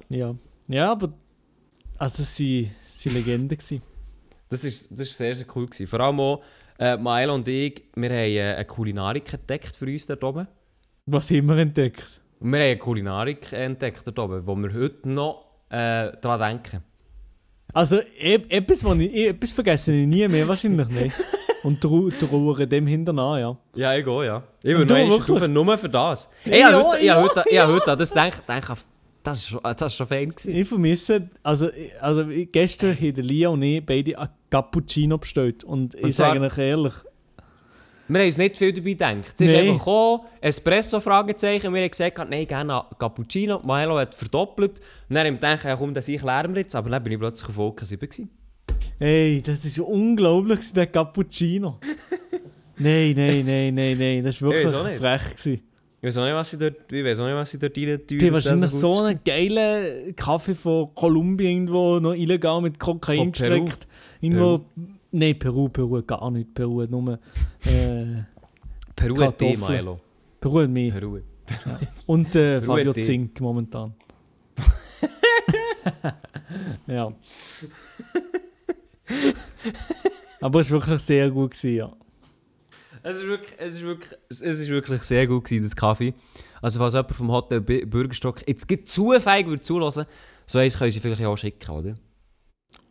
Ja. Ja, aber. Also, sie waren Legenden. gewesen. Das ist, das ist sehr, sehr cool. Gewesen. Vor allem auch, äh, Mael und ich, wir haben äh, eine Kulinarik entdeckt für uns dort oben. Was haben wir entdeckt? Wir haben eine Kulinarik entdeckt dort oben, wo wir heute noch äh, daran denken. Also, e etwas, was ich, etwas vergesse ich nie mehr, wahrscheinlich nicht. Und trau- trauere dem hinterher, ja. Ja, ich gehe, ja. Ich wirklich? drauf, nur für das. Ja, ich habe heute, ich ja, habe heute, ich habe heute an das gedacht, denke, das ist schon, das ist schon fein gewesen. Ich vermisse, also, also ich- gestern haben der Lia und ich beide ein Cappuccino bestellt. Und, ich zwar- sage euch ehrlich, Wir haben uns nicht viel dabei gedacht. Es ist einfach gekommen, Espresso, Fragezeichen. Wir haben gesagt, nein, gerne Cappuccino. Milo hat verdoppelt. Und dann haben wir gedacht, ja, komm, das ich lernen wir jetzt. Aber dann bin ich plötzlich auf Wolke 7 gewesen. ey, das ist unglaublich, der Cappuccino. nein, nein, nein, nein, nein, das war Ich wirklich frech. Gewesen. Ich weiß auch nicht, was sie dort, ich weiß auch nicht, was sie dort rein tun. Die wahrscheinlich so ist. einen geilen Kaffee von Kolumbien irgendwo noch illegal mit Kokain Peru. gestreckt. Irgendwo. Nein, Peru, Peru, gar nicht. Peru nur. Äh, Peru hat die. Milo. Peru hat mehr. Peru. Und äh, Peru Fabio. Zink momentan. Ja. Aber es war wirklich sehr gut, gewesen, ja. Es ist wirklich, es ist wirklich, es ist wirklich sehr gut gewesen, das Kaffee. Also falls jemand vom Hotel B- Bürgerstock jetzt geht zu feig würde zulassen, so eins können sie vielleicht auch schicken, oder?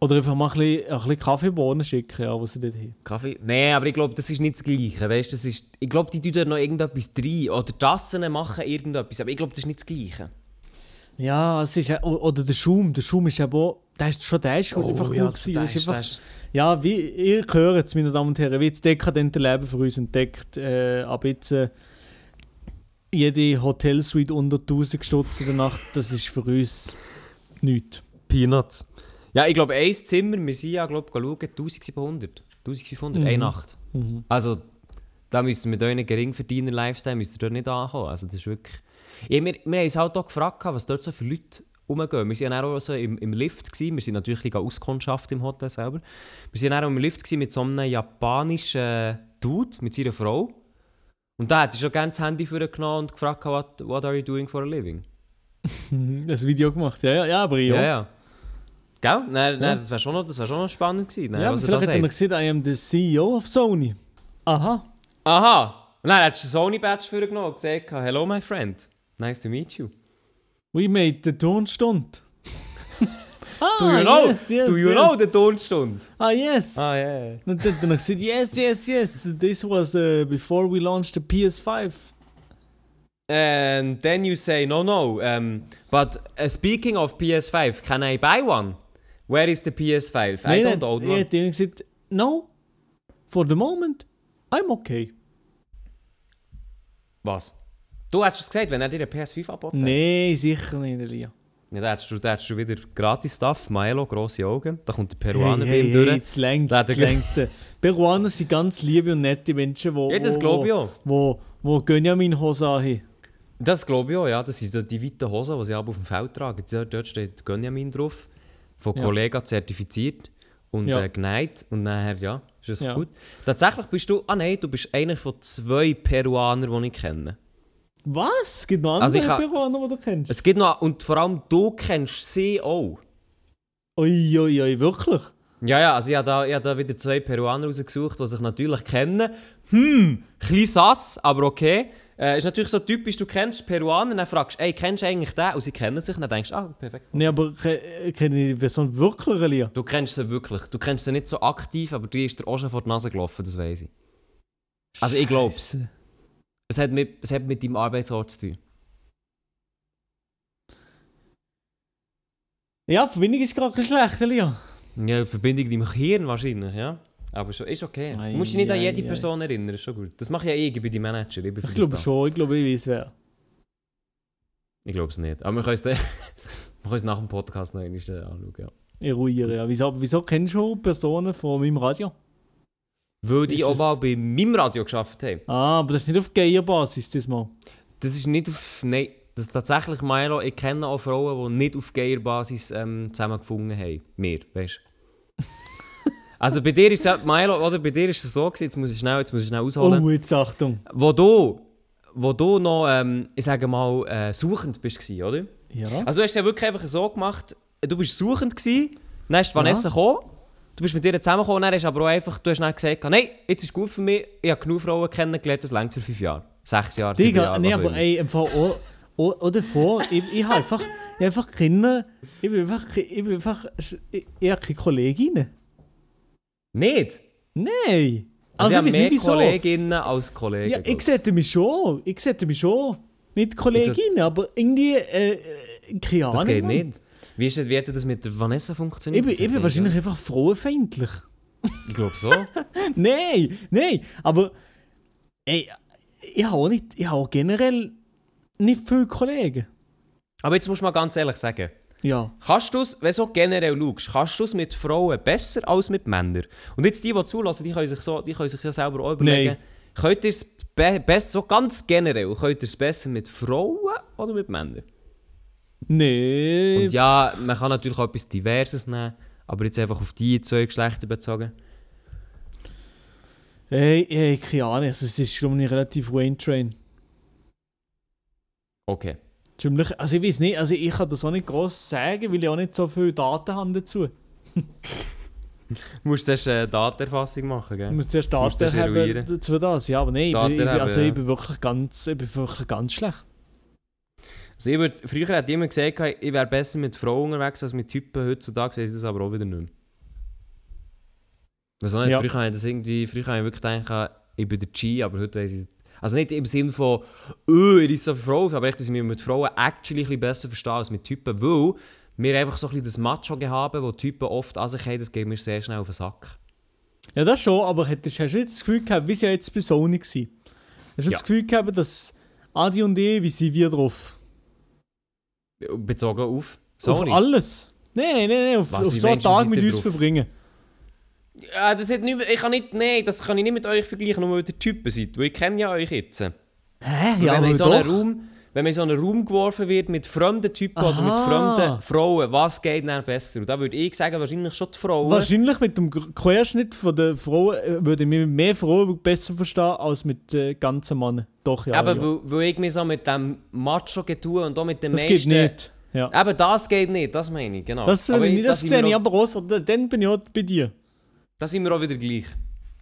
Oder einfach mal ein bisschen, ein bisschen Kaffeebohnen schicken, ja, wo sie dort haben. Kaffee? Nein, aber ich glaube, das ist nicht das Gleiche, weißt? Das ist, ich glaube, die tun da noch irgendetwas rein. Oder die Tassen machen irgendetwas, aber ich glaube, das ist nicht das Gleiche. Ja, es ist, ja- oder der Schaum, der Schaum ist ja auch, der ist schon der ist einfach gut gewesen. Das ist einfach, ja, wie, ihr hört es, meine Damen und Herren, wie das dekadente Leben für uns entdeckt, äh, ab jetzt äh, jede Hotelsuite unter 1000 Stutz in der Nacht, das ist für uns nichts. Peanuts. Ja, ich glaube, ein Zimmer, wir sind ja, glaube ich, schauen, 1700, 1500, Mhm. eine Nacht. Mhm. Also, da müssen wir mit euren geringverdiener Lifestyle müsst ihr dort nicht ankommen. Also, das ist wirklich... Ja, wir, wir haben uns halt auch gefragt, was dort so für Leute rumgehen. Wir waren auch so im, im Lift. Gewesen. Wir sind natürlich Auskundschaften im Hotel selber. Wir waren auch im Lift gewesen mit so einem japanischen Dude, mit seiner Frau. Und da hat er schon gerne das Handy für genommen und gefragt, what, what are you doing for a living? Das Video gemacht, ja, ja, ja aber ja. Ja, ja. Gell? Nein, nein, Ja. das wäre schon, noch- das wär schon noch spannend gewesen. Nein, Ja, was er vielleicht hat er gesagt, I am the CEO of Sony. Aha. Aha! Und dann hat er den Sony-Badge für genommen und gesagt, hello my friend, nice to meet you. We made the Tonstunde. ah, Do you know? Yes, yes, Do you yes. know the Tonstunde? Ah, yes. Ah, ja. Yeah. Und dann noch gesagt, yes, yes, yes. This was uh, before we launched the PS5. And then you say, no, no, um, but uh, speaking of PS5, can I buy one? Where is the PS5? I don't own one. hat ihnen gesagt, no. For the moment, I'm okay. Was? Du hättest es gesagt, wenn er dir eine PS5 abbaut? Nee, sicher nicht, Elia. Ja, da hättest du, da hättest du wieder gratis Stuff, Milo, grosse Augen. Da kommt der Peruaner hey, bei ihm hey, durch. jetzt längst, Da längst. Peruaner sind ganz liebe und nette Menschen, die Ja, das glaube ich auch. wo, wo Gönjamin-Hose haben. Das glaube ich auch, ja. Das sind die weiten Hosen, die sie aber auf dem Feld tragen. Dort, dort steht Gönjamin drauf, von Ja. Kollegen zertifiziert und Ja. äh, geneigt. Und nachher, ja, ist das Ja. gut. Tatsächlich bist du, ah nein, du bist einer von zwei Peruanern, die ich kenne. Was? Es gibt noch Also andere ha- Peruaner, die du kennst? Es gibt noch, und vor allem du kennst sie auch. Ui, ui, ui, wirklich? Ja, ja, also ich habe da, ich habe da wieder zwei Peruaner rausgesucht, die sich natürlich kennen. Hm, klein sass, aber okay. Äh, ist natürlich so typisch, du kennst Peruaner, dann fragst du, ey, kennst du eigentlich den? Und sie kennen sich, dann denkst du, ah, perfekt. Nee, aber ke- kenne ich die Person wirklich, Elia? Du kennst sie wirklich. Du kennst sie nicht so aktiv, aber die ist dir auch schon vor die Nase gelaufen, das weiß ich. Also ich glaub's. Scheisse. Es hat mit, es hat mit deinem Arbeitsort zu tun. Ja, die Verbindung ist gerade schlecht, Elia. Ja, Verbindung in deinem Hirn wahrscheinlich, ja. Aber schon, ist okay. Ei, du musst dich nicht an ei, jede ei. Person erinnern, ist schon gut. Das mache ja ich, ich bin die Manager. Ich, bin Ich glaube schon, ich glaube, ich weiß wer. Ich glaube es nicht. Aber wir können es dann- wir können es nach dem Podcast noch einmal äh, anschauen, ja. Eruieren, ja. Wieso, wieso kennst du Personen von meinem Radio? Weil die auch mal bei meinem Radio geschafft haben. Ah, aber das ist nicht auf Geierbasis diesmal. Das ist nicht auf... Nein, das ist tatsächlich, Milo, ich kenne auch Frauen, die nicht auf Geierbasis ähm, zusammengefunden haben. Wir, weißt du. also bei dir ist es, Milo, oder bei dir ist es so gewesen, jetzt muss ich schnell, jetzt muss ich schnell ausholen. Oh, jetzt Achtung. Wo du, wo du noch, ähm, ich sage mal, äh, suchend bist gewesen, oder? Ja. Also du hast es ja wirklich einfach so gemacht, du bist suchend gewesen, dann ist Vanessa gekommen, du bist mit ihr zusammengekommen, dann hast aber auch einfach, du hast dann gesagt, nein, jetzt ist gut für mich, ich habe genug Frauen kennengelernt, das längt für fünf Jahre. Sechs Jahre, sieben Jahre, nee, aber ey, im Fall auch, auch, auch davor, ich, ich habe einfach, ich einfach keine, ich bin einfach, ich bin einfach, ich, ich habe keine Kolleginnen. Nicht? Nein. Also, Also, ich ich mehr nicht. Kolleginnen als Kollegen. Ja, ich sehe mich schon, ich sehe mich schon. Nicht Kolleginnen, aber irgendwie, äh, keine Ahnung. Das geht nicht. Wie, ist das, wie hat das mit der Vanessa Ich funktioniert? bin, Das ich bin wahrscheinlich einfach frauenfeindlich. Ich glaube so. nein, nein, aber ey, ich habe auch, nicht, ich habe auch generell nicht viele Kollegen. aber jetzt musst du mal ganz ehrlich sagen, Ja. Kannst du es, wenn du so generell schaust, kannst du es mit Frauen besser als mit Männern? Und jetzt die, die zulassen, die können sich, so, die können sich ja selber auch überlegen, Nein. könnt ihr es be besser, so ganz generell, könnt ihr es besser mit Frauen oder mit Männern? Nee. Und ja, man kann natürlich auch etwas Diverses nehmen, aber jetzt einfach auf die zwei Geschlechter bezogen. Hey, hey, keine Ahnung. Also, es ist, glaube ich, relativ Wayne Train. Okay. ziemlich, also ich weiß nicht, also ich kann das auch nicht groß sagen, weil ich auch nicht so viele Daten habe dazu. Du musst zuerst eine Datenerfassung machen, gell? Ich muss zuerst Musst Daten haben dazu das, ja, aber nein, ich, ich, also ich bin wirklich ganz, ich bin wirklich ganz schlecht. Also ich würd, früher hat jemand gesagt, ich wäre besser mit Frauen unterwegs als mit Typen. Heutzutage weiß ich das aber auch wieder nicht mehr. Was auch nicht, Ja. früher habe ich das irgendwie, früher habe ich wirklich gedacht, ich bin der G, aber heute weiß ich Also nicht im Sinne von, oh, ich ist so für Frauen, aber echt, dass ich mich mit Frauen actually ein bisschen besser verstehe als mit Typen, weil wir einfach so ein bisschen das Macho-Gehabe, wo Typen oft an sich haben, das geht mir sehr schnell auf den Sack. Ja, das schon, aber hättest, hast du jetzt das Gefühl gehabt, wie sie ja jetzt bei Sony war? Hast du Ja. das Gefühl gehabt, dass Adi und ich, wie sind wir drauf? Bezogen auf Sony. Auf alles? Nein, nein, nein, auf, Was, auf so einen Tag mit uns drauf? verbringen. Ja, das hat nicht, ich kann nicht, nein, das kann ich nicht mit euch vergleichen, nur weil ihr Typen seid, weil ich kenne ja euch jetzt. Hä? Ja, wenn, man aber in so doch. Raum, wenn man in so einen Raum geworfen wird mit fremden Typen oder mit Aha. fremden Frauen, was geht dann besser? Und da würde ich sagen, wahrscheinlich schon die Frauen. Wahrscheinlich mit dem Querschnitt von der Frauen äh, würde ich mich mehr Frauen besser verstehen als mit äh, ganzen Männern. Doch, ja. Eben, ja. weil, weil ich mich so mit dem Macho getue und auch mit den Das meisten... geht nicht. Ja. Eben, das geht nicht, das meine ich, genau. Das, Aber ich das sind sehe ich aber auch Dann bin ich auch bei dir. Da sind wir auch wieder gleich.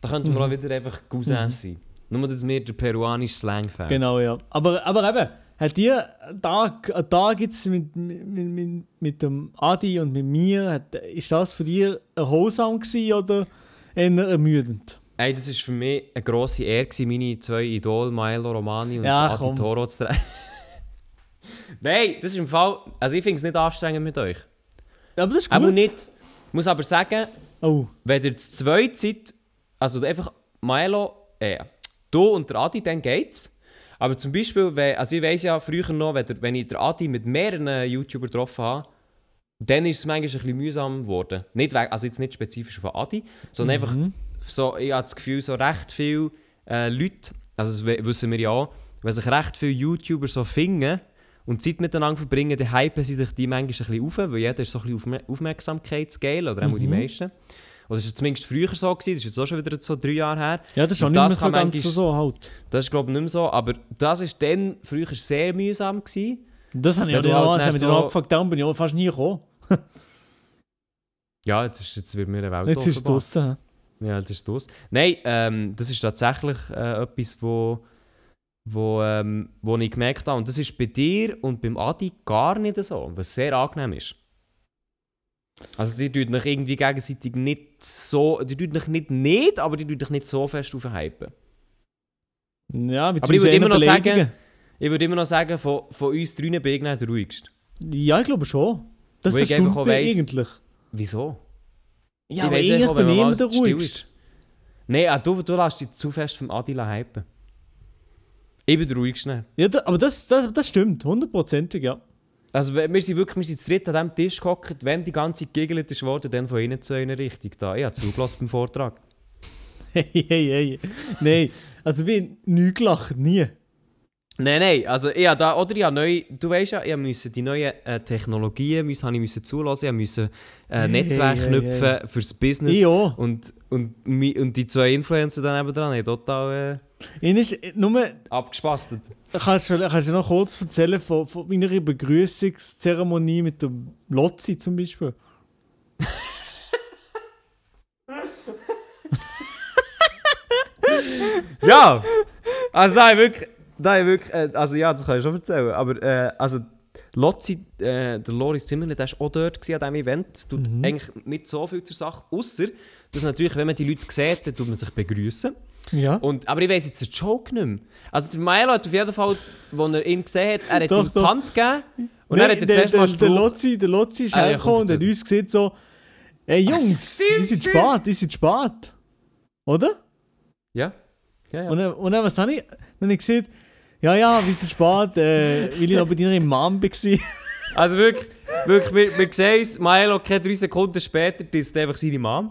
Da könnten Mhm. wir auch wieder einfach Cousins sein. Nur, dass wir der peruanische Slang fehlt. Genau, ja. Aber, aber eben, hat dir einen Tag, einen Tag jetzt mit, mit, mit, mit dem Adi und mit mir, hat, ist das für dich erholsam gewesen oder eher ermüdend? Ey, das war für mich eine grosse Ehre, gewesen, meine zwei Idole, Milo Romani und Ja, Adi komm. Toro zu treffen. Nein, das ist im Fall... Also ich finde es nicht anstrengend mit euch. Aber das ist gut. Aber nicht... Ich muss aber sagen, Oh, wenn ihr zu zweit seid, also einfach Milo, äh, du und der Adi, dann geht's. Aber zum Beispiel, wenn, also ich weiss ja früher noch, wenn, der, wenn ich den Adi mit mehreren YouTubern getroffen habe, dann ist es manchmal ein bisschen mühsam geworden. Nicht weg, also jetzt nicht spezifisch von Adi, sondern einfach so, ich habe das Gefühl, so recht viele äh, Leute, also das wissen wir ja auch, wenn sich recht viele YouTuber so finden und Zeit miteinander verbringen, dann hypen sie sich die manchmal ein bisschen auf, weil jeder ist so ein bisschen Aufmer Aufmerksamkeitsgeil, oder auch die meisten. Oder das war zumindest früher so, gewesen, das ist jetzt auch schon wieder so drei Jahre her. ja, das ist auch nicht mehr so ganz manchmal- so halt. Das ist glaube ich nicht mehr so, aber das war dann früher sehr mühsam. Gewesen. Das habe ich ja auch, halt das haben wir dann dann so- angefragt, darum bin ich auch fast nie gekommen. Ja, jetzt, ist, jetzt wird mir eine Welt Jetzt ist es draussen. Ja, das ist das. Nein, ähm, das ist tatsächlich äh, etwas, wo, wo, ähm, wo ich gemerkt habe. Und das ist bei dir und beim Adi gar nicht so, was sehr angenehm ist. Also die tun dich irgendwie gegenseitig nicht so, die tun dich nicht nicht, aber die tun dich nicht so fest aufhypen. Ja, Aber ich würde immer noch sagen, ich würde immer noch sagen, von, von uns drinnen bin ich nicht der ruhigste. Ja, ich glaube schon. Das auch mich weiss- eigentlich. Wieso? Ja, Ich aber weiss eigentlich bin ich immer der ruhigste. ist. Nein, ah, du, du lässt dich zu fest vom Adi hypen. Ich bin der ruhigste. Ja, da, aber das, das, das stimmt, hundertprozentig, ja. Also wir sind wirklich zu dritt an diesem Tisch gehockt, wenn die ganze gegelt ist worden, dann von innen zu einer Richtung da. Ich habe zugelassen beim Vortrag. Hey, hey, hey. Nein, also wir nie gelacht, nie. Nein, nein, also ich da, oder ich neu, du weißt ja, ich musste die neuen äh, Technologien müssen, habe ich müssen zulassen, ich musste äh, Hey, Netzwerk hey, knüpfen hey. fürs Business. Ich auch. Und, und, und die zwei Influencer dann eben dran, haben total Ihnen ist nur, äh, abgespastet. kannst du kannst du noch kurz erzählen von, von meiner Begrüßungszeremonie mit der Lotzi zum Beispiel? Ja! Also ich wirklich, ich wirklich äh, also ja, das kann ich schon erzählen, aber äh, also Lotzi, äh, der Loris Zimmerle, der war auch dort gewesen an diesem Event. Es tut eigentlich nicht so viel zur Sache, außer dass natürlich, wenn man die Leute sieht, dann tut man sich begrüßen. Ja. Und, aber ich weiss jetzt den Joke nicht mehr. Also der Milo hat auf jeden Fall, als er ihn gesehen hat, er hat Doch, ihm die. Hand gegeben und Nein, dann hat er der, zuerst der, mal der, Spruch... Lotzi, der Lotzi ist Ah, hergekommen komm, und hat uns gesehen so, ey Jungs, ihr seid spät, ihr seid spät. Oder? Ja? Ja, ja. Und dann, und dann was habe ich? Dann habe ich gesehen, ja, ja, wir sind spät, äh, weil ich noch bei deiner Mom war. Also wirklich, wirklich wir, wir sehen es, Milo keine drei Sekunden später, das ist einfach seine Mom.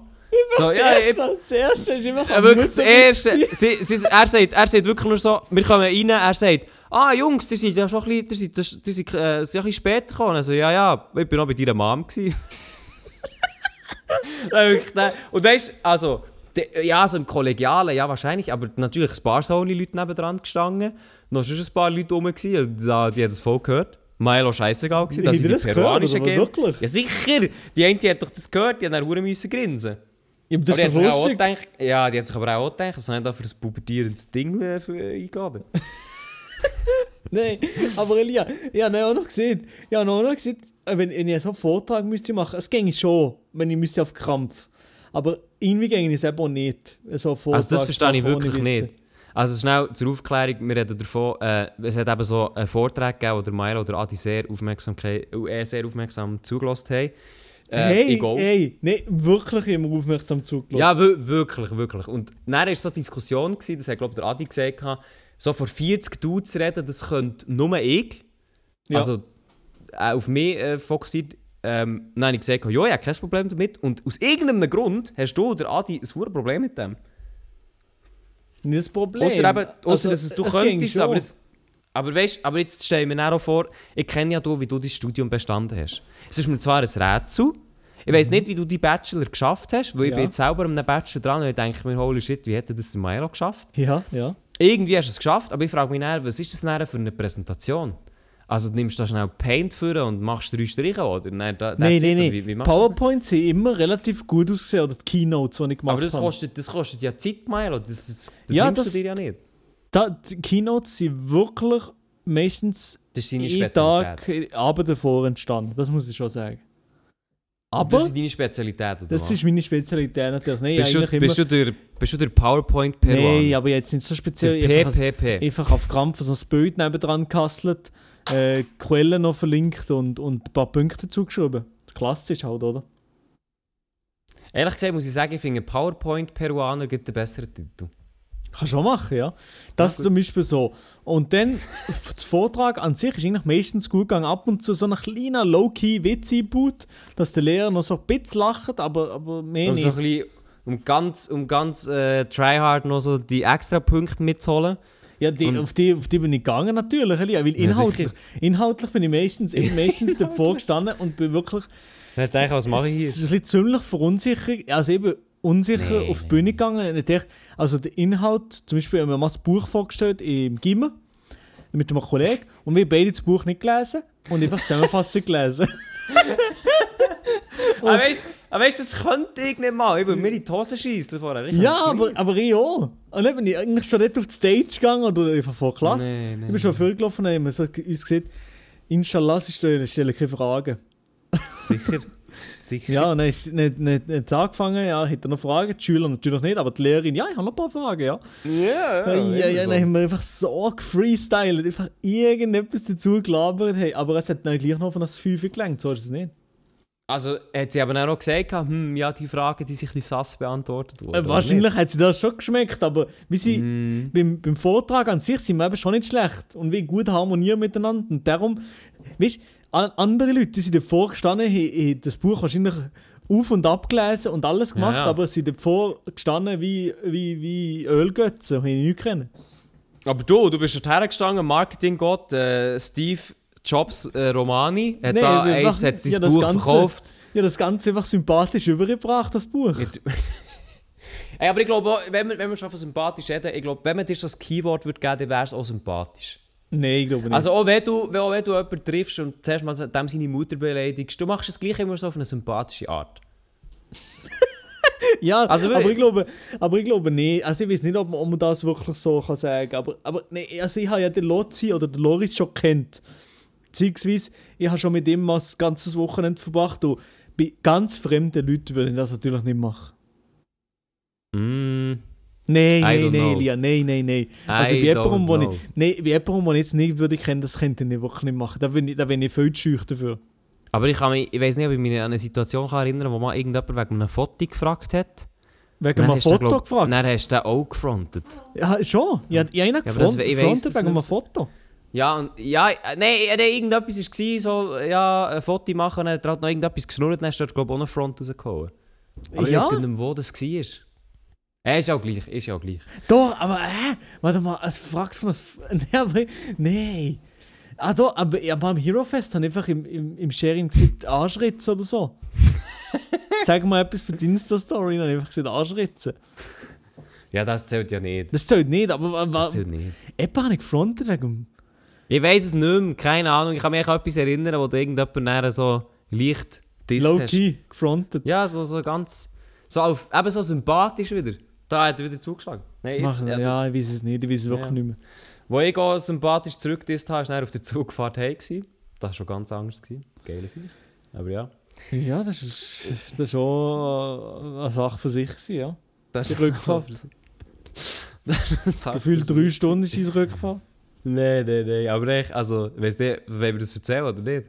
So, das, ja, ich, erste, das erste ist immer Ja, wirklich, das erste, sie, sie, er, sagt, er sagt wirklich nur so, wir kommen rein, er sagt, ah Jungs, die sind ja schon ein bisschen, die sind, die sind, äh, sind ein bisschen spät gekommen. Also, ja, ja, ich bin noch bei deiner Mom. Dann Und weißt du, also, ja, so im Kollegialen, ja wahrscheinlich, aber natürlich ein paar Sony-Leute nebendran gestanden, noch schon ein paar Leute rum gewesen, also, die haben das voll gehört. Milo scheißegal gewesen, dass ihr die das gehört, geben. wirklich? Ja sicher! Die eine die hat doch das gehört, die hat dann hure müssen grinsen. Ja, aber das Aber ist die doch lustig. gedacht, ja, die hat sich aber auch gedacht, was habe ich da für ein pubertierendes Ding äh, für, äh, eingeladen? Nein, aber Elia, ich habe auch noch gesehen, ich habe auch noch gesehen, wenn, wenn ich so einen Vortrag müsste machen, es ginge schon, wenn ich müsste auf Krampf. Aber irgendwie ginge es eben auch nicht, so Also das verstehe ich wirklich nicht. Also schnell zur Aufklärung, wir reden davon, äh, es hat eben so einen Vortrag gegeben, wo der Milo oder Adi sehr, Aufmerksamkeit, äh, sehr aufmerksam zugelassen haben. Äh, hey, hey, nein, wirklich immer aufmerksam zugelassen. Ja, wir- wirklich, wirklich. Und dann war so eine Diskussion, gewesen, das hat glaube ich der Adi gesagt, gehabt, so vor 40 Dudes reden, das könnte nur ich. Ja. Also äh, auf mich äh, fokussiert. Ähm, dann habe ich gesagt, ja, ich habe kein Problem damit. Und aus irgendeinem Grund hast du oder Adi ein Problem mit dem. Nicht das Problem. Außer eben, ausser, Also, dass es du es könntest, aber, es, aber weißt, aber jetzt stell ich mir auch vor, ich kenne ja du, wie du dein Studium bestanden hast. Es ist mir zwar ein Rätsel, ich weiß nicht, wie du die Bachelor geschafft hast, weil ich Ja. bin jetzt selber an einem Bachelor dran und ich denke mir, holy shit, wie hätte das der Milo geschafft? Ja, ja. Irgendwie hast du es geschafft, aber ich frage mich dann, was ist das für eine Präsentation? Also du nimmst da schnell Paint für und machst drei Striche, oder? Nein, da, Nein, nein, nein. Wie, wie du? PowerPoints sind immer relativ gut ausgesehen, oder die Keynotes, die ich gemacht Aber das habe. kostet, das kostet ja Zeit, Milo. Das, das, das Ja, nimmst das- du dir ja nicht. Da, die Keynotes sind wirklich meistens jeden. Tag Abend davor entstanden. Das muss ich schon sagen. Aber das ist deine Spezialität, oder das was? ist meine Spezialität natürlich. Nein, Bist du, bist, immer. du der, bist du der PowerPoint-Peruaner? Nein, aber jetzt nicht so speziell. der Einfach, PPP. einfach auf Krampf so ein Bild nebendran gekastelt, äh, Quellen noch verlinkt und, und ein paar Punkte zugeschrieben. Klassisch halt, oder? Ehrlich gesagt muss ich sagen, ich finde PowerPoint-Peruaner gibt einen besseren Titel. Kannst du auch machen, ja. Das Ja, zum Beispiel so. Und dann, das Vortrag an sich ist eigentlich meistens gut gegangen. Ab und zu so ein kleiner Low-Key-Witz einbaut, dass der Lehrer noch so ein bisschen lacht, aber, aber mehr Um nicht. so ein bisschen, um ganz, um ganz äh, tryhard noch so die extra Punkte mitzuholen. Ja, die, auf, die, auf die bin ich gegangen natürlich, weil inhaltlich, inhaltlich bin ich meistens, meistens davor gestanden und bin wirklich Ich dachte, was mache ich es hier? ist ein bisschen ziemlich verunsichert, also eben unsicher Nee, auf die nee, Bühne gegangen. Und ich Also der Inhalt, zum Beispiel haben wir mal das Buch vorgestellt im Gimmer mit einem Kollegen und wir haben beide das Buch nicht gelesen und einfach die Zusammenfassung gelesen. Aber weißt du, das könnte ich nicht mal. Ich will mir die Hose schießen vorher. Ja, es aber, aber ich auch. Und dann bin ich eigentlich schon nicht auf die Stage gegangen oder einfach vor die Klasse. Nee, nee, ich bin schon vorgelaufen und haben wir so uns gesagt, Inshallah, sie stellen, stellen keine Fragen. Sicher. Sicher. Ja, und dann ist nicht, nicht, nicht angefangen, ja, er noch Fragen, die Schüler natürlich nicht, aber die Lehrerin, ja, ich habe noch ein paar Fragen, ja. Ja, Ja, ja, ja, dann haben wir einfach so gefreestylt, einfach irgendetwas dazu gelabert, hey, aber es hat dann gleich noch von das 5 gelangt, so ist es nicht. Also, hat sie aber dann auch gesagt, hm, ja, die Fragen, die sich ein bisschen sass beantwortet wurden. Äh, wahrscheinlich hat sie das schon geschmeckt, aber wie sie? Mm. beim, beim Vortrag an sich sind wir eben schon nicht schlecht und wie gut harmonieren miteinander. Und darum, weißt du, andere Leute, die sind davor gestanden, haben, haben das Buch wahrscheinlich auf und ab gelesen und alles gemacht, ja. aber sie sind davor gestanden wie, wie, wie Ölgötze und haben nichts kennen. Aber du, du bist dort hergestanden, Marketinggott, äh, Steve Jobs äh, Romani, hat Nee, da eins, hat sein ja, das Buch Ganze- verkauft. Ja, das Ganze einfach sympathisch übergebracht, das Buch. Ey, aber ich glaube, wenn wir, wenn wir schon von sympathisch reden, ich glaube, wenn man dir so das Keyword würde geben, dann wäre es auch sympathisch. Nein, ich glaube nicht. Also auch wenn du, auch wenn du jemanden triffst und zuerst mal dem seine Mutter beleidigst, du machst es gleich immer so auf eine sympathische Art. ja, also aber ich glaube, aber ich glaube nicht. Also ich weiß nicht, ob man, ob man das wirklich so kann sagen kann. Aber, aber nee, also ich habe ja den Lotzi oder den Loris schon kennt. Beziehungsweise, ich habe schon mit ihm mal das ganze Wochenende verbracht und bei ganz fremden Leuten würde ich das natürlich nicht machen. Mm, Nein, nein, nein. Elia, nein, nein, nein. Also bei jemandem, wo ich, nein, bei jemandem, den ich jetzt nicht würde kennen, das könnte ich wirklich nicht machen. Da bin ich, da bin ich viel zu dafür. Aber ich, kann mich, ich weiß nicht, ob ich mich an eine Situation kann erinnern kann, wo mal irgendjemand wegen einem Foto gefragt hat. Wegen einem hast du, Foto glaub- gefragt. Dann hast du den auch gefrontet. Ja, schon. Ich habe ich weiss gefrontet wegen einem. Foto. Ja, und, ja, äh, nein, äh, irgendetwas war so, ja, ein Foto machen, hat er halt noch irgendetwas geschnurrt, dann hast du glaube ich, einen Front rausgehauen. Aber Ja. ich weiß nicht wo das war. Äh, ist ja auch gleich, ist ja auch gleich. Doch, aber äh, warte mal, es fragst von das. Nee, aber, nee. Ah, doch, aber ja, beim Hero Fest habe ich einfach im, im, im Sharing gesagt, Arschritze oder so. Sag mal etwas für die Insta-Story, dann einfach gesagt, Arschritze. Ja, das zählt ja nicht. Das zählt nicht, aber Das zählt nicht. Eben habe ich gefrontet wegen. Ich weiß es nicht mehr, keine Ahnung. Ich kann mich an etwas erinnern, wo du irgendjemand nachher so leicht. Low-key, gefrontet. Ja, so, so ganz. So auf, eben so sympathisch wieder. Da hat er wieder zugeschlagen. Nein, ist, also, ja, ich weiß es nicht, ich weiß es wirklich Ja. nicht mehr. Wo ich auch sympathisch zurückgedisst habe, war auf der Zugfahrt heim. Das war schon ganz anders. Geile Sache. Aber ja. Ja, das ist, das ist schon eine Sache für sich, ja. Das Die Rückfahrt. das ist Gefühlt drei Stunden ist es Rückfahrt. Nein, nein, nein. Aber echt, also, weißt du, wollen wir das erzählen oder nicht?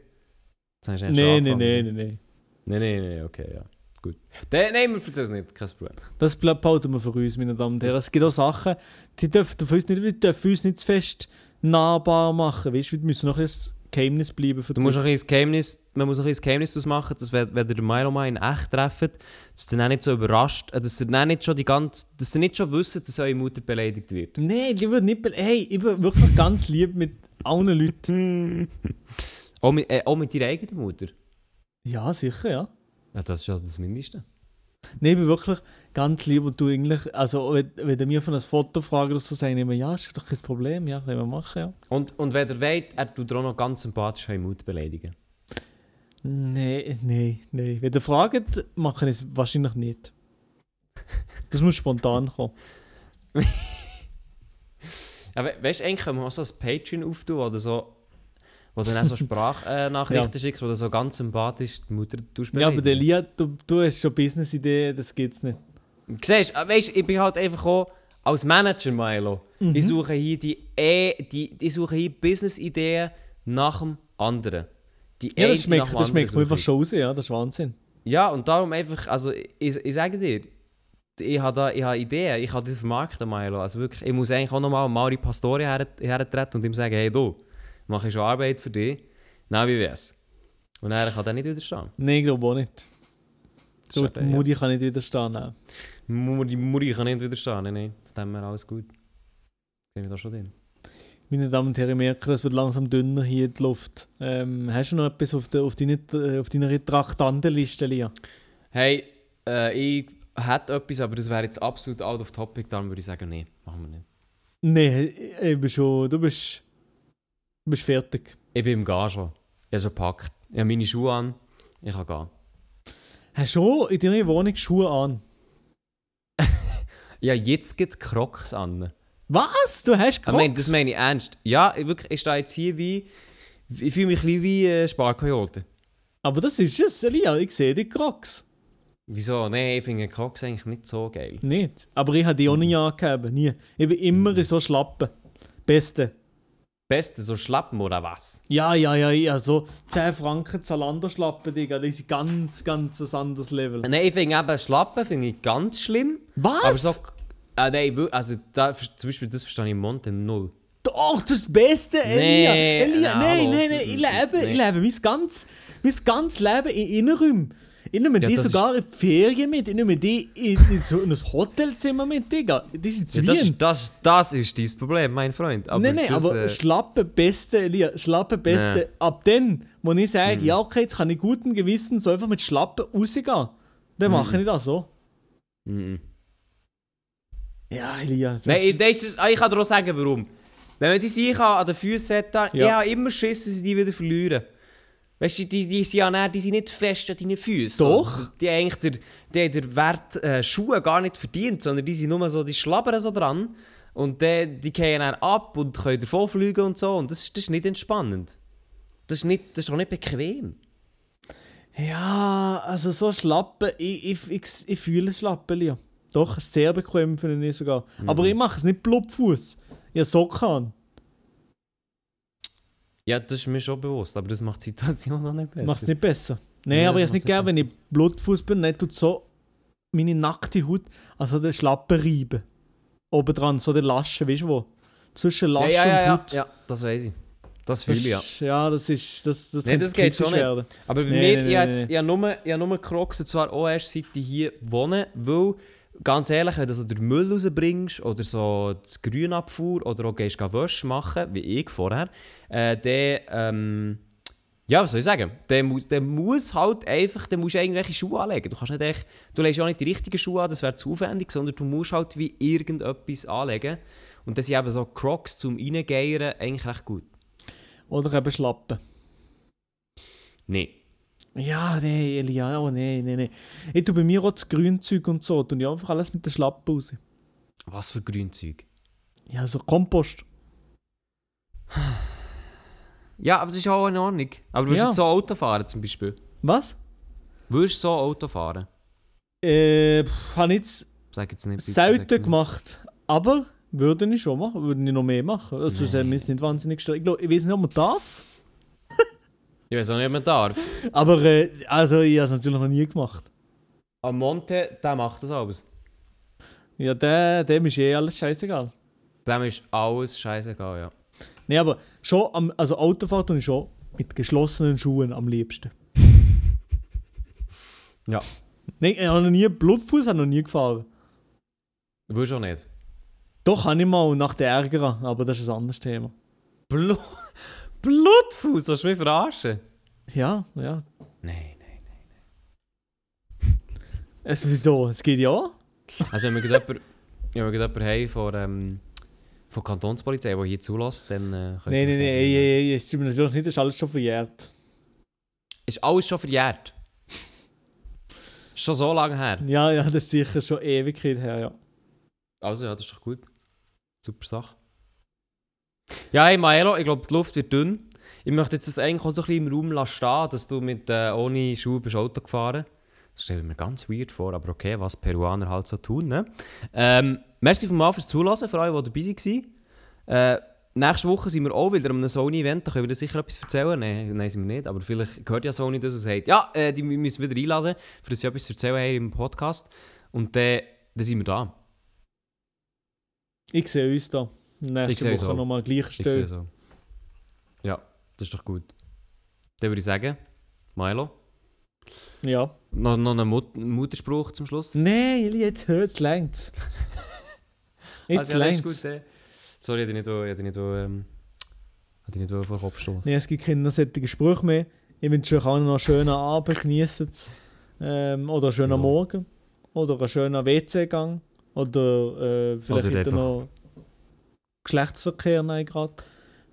Nein, nein, nein, nein, nein. Nein, nein, nein, okay, ja. Gut. Dann, nein, wir erzählen es nicht, kein Problem. Das bleibt behalten wir für uns, meine Damen und Herren. Es gibt auch Sachen, die dürfen für uns nicht, dürfen uns nicht zu fest nahbar machen. Weißt du, wir müssen noch ein bisschen Geheimnis bleiben für Du musst ein Geheimnis, man muss ein bisschen das Geheimnis daraus machen, dass wenn, wenn ihr den Milo mal in echt trefft, dass ihr dann nicht so überrascht, äh, dass ihr nicht schon die ganze, dass ihr nicht schon wisst, dass eure Mutter beleidigt wird. Nein, ich würde nicht. Hey, ich bin wirklich ganz lieb mit allen Leuten. Auch mit, äh, auch mit deiner eigenen Mutter. Ja, sicher, ja. Ja, das ist ja das Mindeste. Nein, ich bin wirklich ganz lieb und du eigentlich, also wenn, wenn du mir von einem Foto fragst oder so, sage ich immer, ja, ist doch kein Problem, ja, können wir machen, ja. Und, und wenn ihr wollt, er tut auch noch ganz sympathisch Mutter beleidigen. Nein, nein, nein. Wenn ihr fragt, mache ich es wahrscheinlich nicht. Das muss spontan kommen. Aber weißt du, eigentlich können wir auch so ein Patreon auftun oder so, wo du dann so Sprachnachrichten Ja. schickst, wo du so ganz sympathisch die Mutter tust Ja, aber der. Lia, du, du hast schon Business-Idee, das geht's nicht. Siehst du, weißt, ich bin halt einfach auch als Manager, Milo. Mhm. Ich suche hier die, e die ich suche hier Business-Ideen nach dem anderen. Die Ja, das schmeckt, das schmeckt mir einfach schon raus, ja, das ist Wahnsinn. Ja, und darum einfach, also ich, ich sage dir, ich habe da, ich habe Ideen, ich kann die vermarkten, Milo. Also wirklich, ich muss eigentlich auch nochmal Mauri Pastori her, hertreten und ihm sagen, hey du, mache ich schon Arbeit für dich, na wie wär's? Und er kann dann nicht widerstehen. Nein, ich glaube auch nicht. Eben, ja. Mutti kann nicht widerstehen. nein. Muri, Muri kann nicht widerstehen, nein, nein. Von dem her alles gut. Sind wir da schon drin? Meine Damen und Herren, ich merke, es wird langsam dünner hier die Luft. Ähm, hast du noch etwas auf, der, auf, deine, auf deiner Traktandenliste, Lia? Hey, äh, ich hätte etwas, aber das wäre jetzt absolut out of topic, darum würde ich sagen, nee, machen wir nicht. Nein, ich bin schon, du bist, du bist fertig. Ich bin im schon. Ich habe schon gepackt. Ich habe meine Schuhe an, ich kann gehen. Hast du schon in deiner Wohnung Schuhe an? Ja, jetzt geht Crocs an. Was? Du hast Ich Crocs? meine, das meine ich ernst. Ja, ich, wirklich, ich stehe jetzt hier wie. Ich fühle mich ein wie äh, Sparkoyote. Aber das ist es, Lia. Ich sehe die Crocs. Wieso? Nein, ich finde Crocs eigentlich nicht so geil. Nicht. Aber ich habe die auch nie angegeben. Nie. Ich bin immer in so Schlappen. Beste. Beste so Schlappen oder was? Ja, ja, ja, ja. So 10 Franken Zalando-Schlappen, Digga. Das ist ganz, ganz ein anderes Level. Nein, ich finde eben Schlappen finde ich ganz schlimm. Was? Aber so. Äh, nein, also da, zum Beispiel das verstehe ich im Monte null. Doch, das ist das Beste, Elia. Nee, Elia, nein, nein, nein, ich lebe, Nee. ich lebe mein ganz, mein ganz Leben in Innenräumen. Ich nehme Ja, die das sogar in die Ferien mit, ich nehme die in, in so ein Hotelzimmer mit, Digga. Die sind Ja, zu das, Wien. ist, das, das ist dein Problem, mein Freund. Aber nein, nein, das, aber äh, schlappe Beste, schlappe Beste. Nee. Ab dann, wo ich sage, Mhm. ja okay, jetzt kann ich guten Gewissen so einfach mit Schlappen rausgehen, dann Mhm. mache ich das so. mhm. Ja, Elia, das Nein, ich, das ist, ah, ich kann dir auch sagen, warum. Wenn man die sich an den Füßen hat, da- ich Ja. habe immer Schiss, dass sie die wieder verlieren. Weißt du, die, die, sind ja dann, die sind nicht fest an deinen Füßen. Doch. Die haben eigentlich der, haben den Wert äh, Schuhe gar nicht verdient, sondern die sind nur so, die schlabbern so dran. Und die, die gehen dann ab und können davon fliegen und so. Und das, ist- das ist nicht entspannend. Das ist, nicht, das ist doch nicht bequem. Ja, also so Schlappen, ich, ich, ich, ich fühle Schlappen, Lia. Doch, sehr bequem finde ich sogar. Mhm. Aber ich mache es nicht blubfuß. Ich habe Socken an. Ja, das ist mir schon bewusst, aber das macht die Situation noch nicht besser. Macht es nicht besser. Nein, Ja, aber ich es nicht gern, wenn nicht ich blutfuß bin, dann tut so meine nackte Haut, also der Schlappen reiben. Oben dran, so der Lasche, weißt du wo? Zwischen Lasche ja, ja, und ja, Haut. ja, das weiß ich. Das fühle ich ja. ja, das ist. Das, das könnte das geht schon nicht. werden. Aber bei Nee, mir, nee, ich habe nee, jetzt- nee. ich habe nur, ich habe nur Crocs, und zwar auch erst seit ich hier wohne, weil, ganz ehrlich, wenn du so den Müll rausbringst oder so das Grünabfuhr oder auch gehst Wäsche machen, wie ich vorher, äh, dann, ähm, ja, was soll ich sagen, der, mu der muss halt einfach, der musst du irgendwelche Schuhe anlegen. Du kannst nicht echt, du legst ja auch nicht die richtigen Schuhe an, das wäre zu aufwendig, sondern du musst halt wie irgendetwas anlegen. Und das sind eben so Crocs zum Reingeiern eigentlich recht gut. Oder eben Schlappen. Nein. Ja, nee, Elia, oh nee, nee, nee. Ich tue bei mir auch das Grünzeug und so. Und ja einfach alles mit der Schlappe raus. Was für Grünzeug? Ja, so Kompost. Ja, aber das ist auch in Ordnung. Aber du willst Ja. jetzt so Auto fahren zum Beispiel? Was? Willst du so Auto fahren? Äh, habe ich jetzt Sag jetzt nicht. bitte, selten gemacht. Aber würde ich schon machen. Würde ich noch mehr machen. Also, das Nee. ist nicht wahnsinnig stark. Ich, glaub, ich weiß nicht, ob man darf. Ich weiß auch nicht, ob man darf. Aber äh, also, ich habe es natürlich noch nie gemacht. Am Monte, der macht das alles. Ja, der, dem ist eh alles scheißegal. Dem ist alles scheißegal, ja. Nee, aber schon, am, also Autofahrt ich schon mit geschlossenen Schuhen am liebsten. Ja. Nein, ich habe noch nie, Blutfuß noch nie gefahren. Willst du auch nicht? Doch, habe ich mal nach der Ärger, aber das ist ein anderes Thema. Blut... Blutfuß, willst du mich verarschen? Ja, ja. Nein, nein. Es, wieso? Es geht ja. Also wenn wir gerade jemanden, haben von, ähm, von Kantonspolizei, der hier zulässt, dann... Äh, Nein, nein, nein, ey, es stimmt natürlich nicht, das ist alles schon verjährt. Ist alles schon verjährt? Schon so lange her. Ja, ja, das ist sicher schon Ewigkeit her, ja. Also ja, das ist doch gut. Super Sache. Ja, hey Maelo, ich glaube, die Luft wird dünn. Ich möchte jetzt das eigentlich auch so ein bisschen im Raum lassen stehen, dass du mit äh, ohne Schuhe bist Auto gefahren. Das stelle ich mir ganz weird vor, aber okay, was Peruaner halt so tun. Ne? Ähm, merci von mal fürs Zulassen, für alle, die dabei waren. Äh, nächste Woche sind wir auch wieder an einem Sony-Event, da können wir dir sicher etwas erzählen. Nein, nein, sind wir nicht, aber vielleicht hört ja Sony das und sagt, ja, äh, die müssen wieder einladen, für dass sie etwas erzählen haben im Podcast. Und dann, dann sind wir da. Ich sehe uns da. Nächste Woche auch. nochmal gleiche Ich sehe Stelle. so. Ja, das ist doch gut. Dann würde ich sagen, Milo, Ja. noch, noch einen Mut Mutterspruch zum Schluss. Nein, jetzt hört es, längt's. Jetzt Also, ja, gut, äh. Sorry, ich hätte nicht, ähm, nicht vor den Kopf stoßen. Nee, es gibt keine solchen Sprüche mehr. Ich wünsche euch allen noch einen schönen Abend, genießt es. Ähm, oder einen schönen Ja. Morgen. Oder einen schönen WC-Gang. Oder äh, vielleicht Oder noch Geschlechtsverkehr nein, gerade.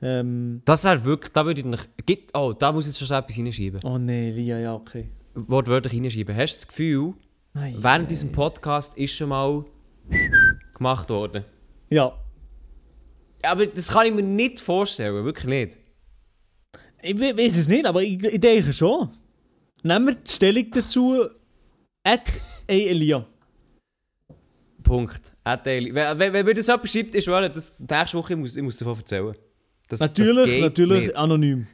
Ähm, Das wäre wirklich, da würde ich nicht, oh, da muss ich jetzt schon etwas reinschieben. oh nee, Lia, ja, okay. Wortwörtlich reinschieben. Hast du das Gefühl, Ei, während ei, diesem Podcast ist schon mal gemacht worden? Ja. Ja, aber das kann ich mir nicht vorstellen, wirklich nicht. Ich we- weiß es nicht, aber ich, ich denke schon. Nehmen wir die Stellung dazu. At Elia. Punkt. Wenn, wenn, wenn mir das jemand schreibt, ist wahr, das nächste Woche, ich muss, ich muss davon erzählen. Das, Natürlich, das natürlich nicht. anonym.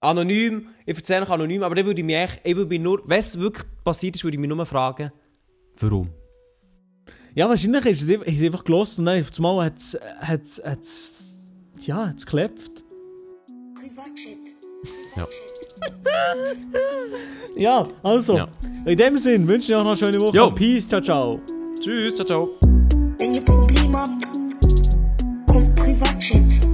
Anonym, ich erzähle euch anonym, aber dann würde ich mich echt, ich würde mich nur, wenn es wirklich passiert ist, würde ich mich nur fragen, warum? Ja, wahrscheinlich ist es einfach, ist es einfach gelost und dann auf einmal hat es, hat's, hat's, ja, hat's geklopft. Privatchat. Ja. Ja, also, Ja. in dem Sinn wünsche ich euch noch eine schöne Woche. Jo. Peace, ciao, ciao. Tschüss, ciao, ciao. Wenn ihr Probleme habt, kommt Privatchat.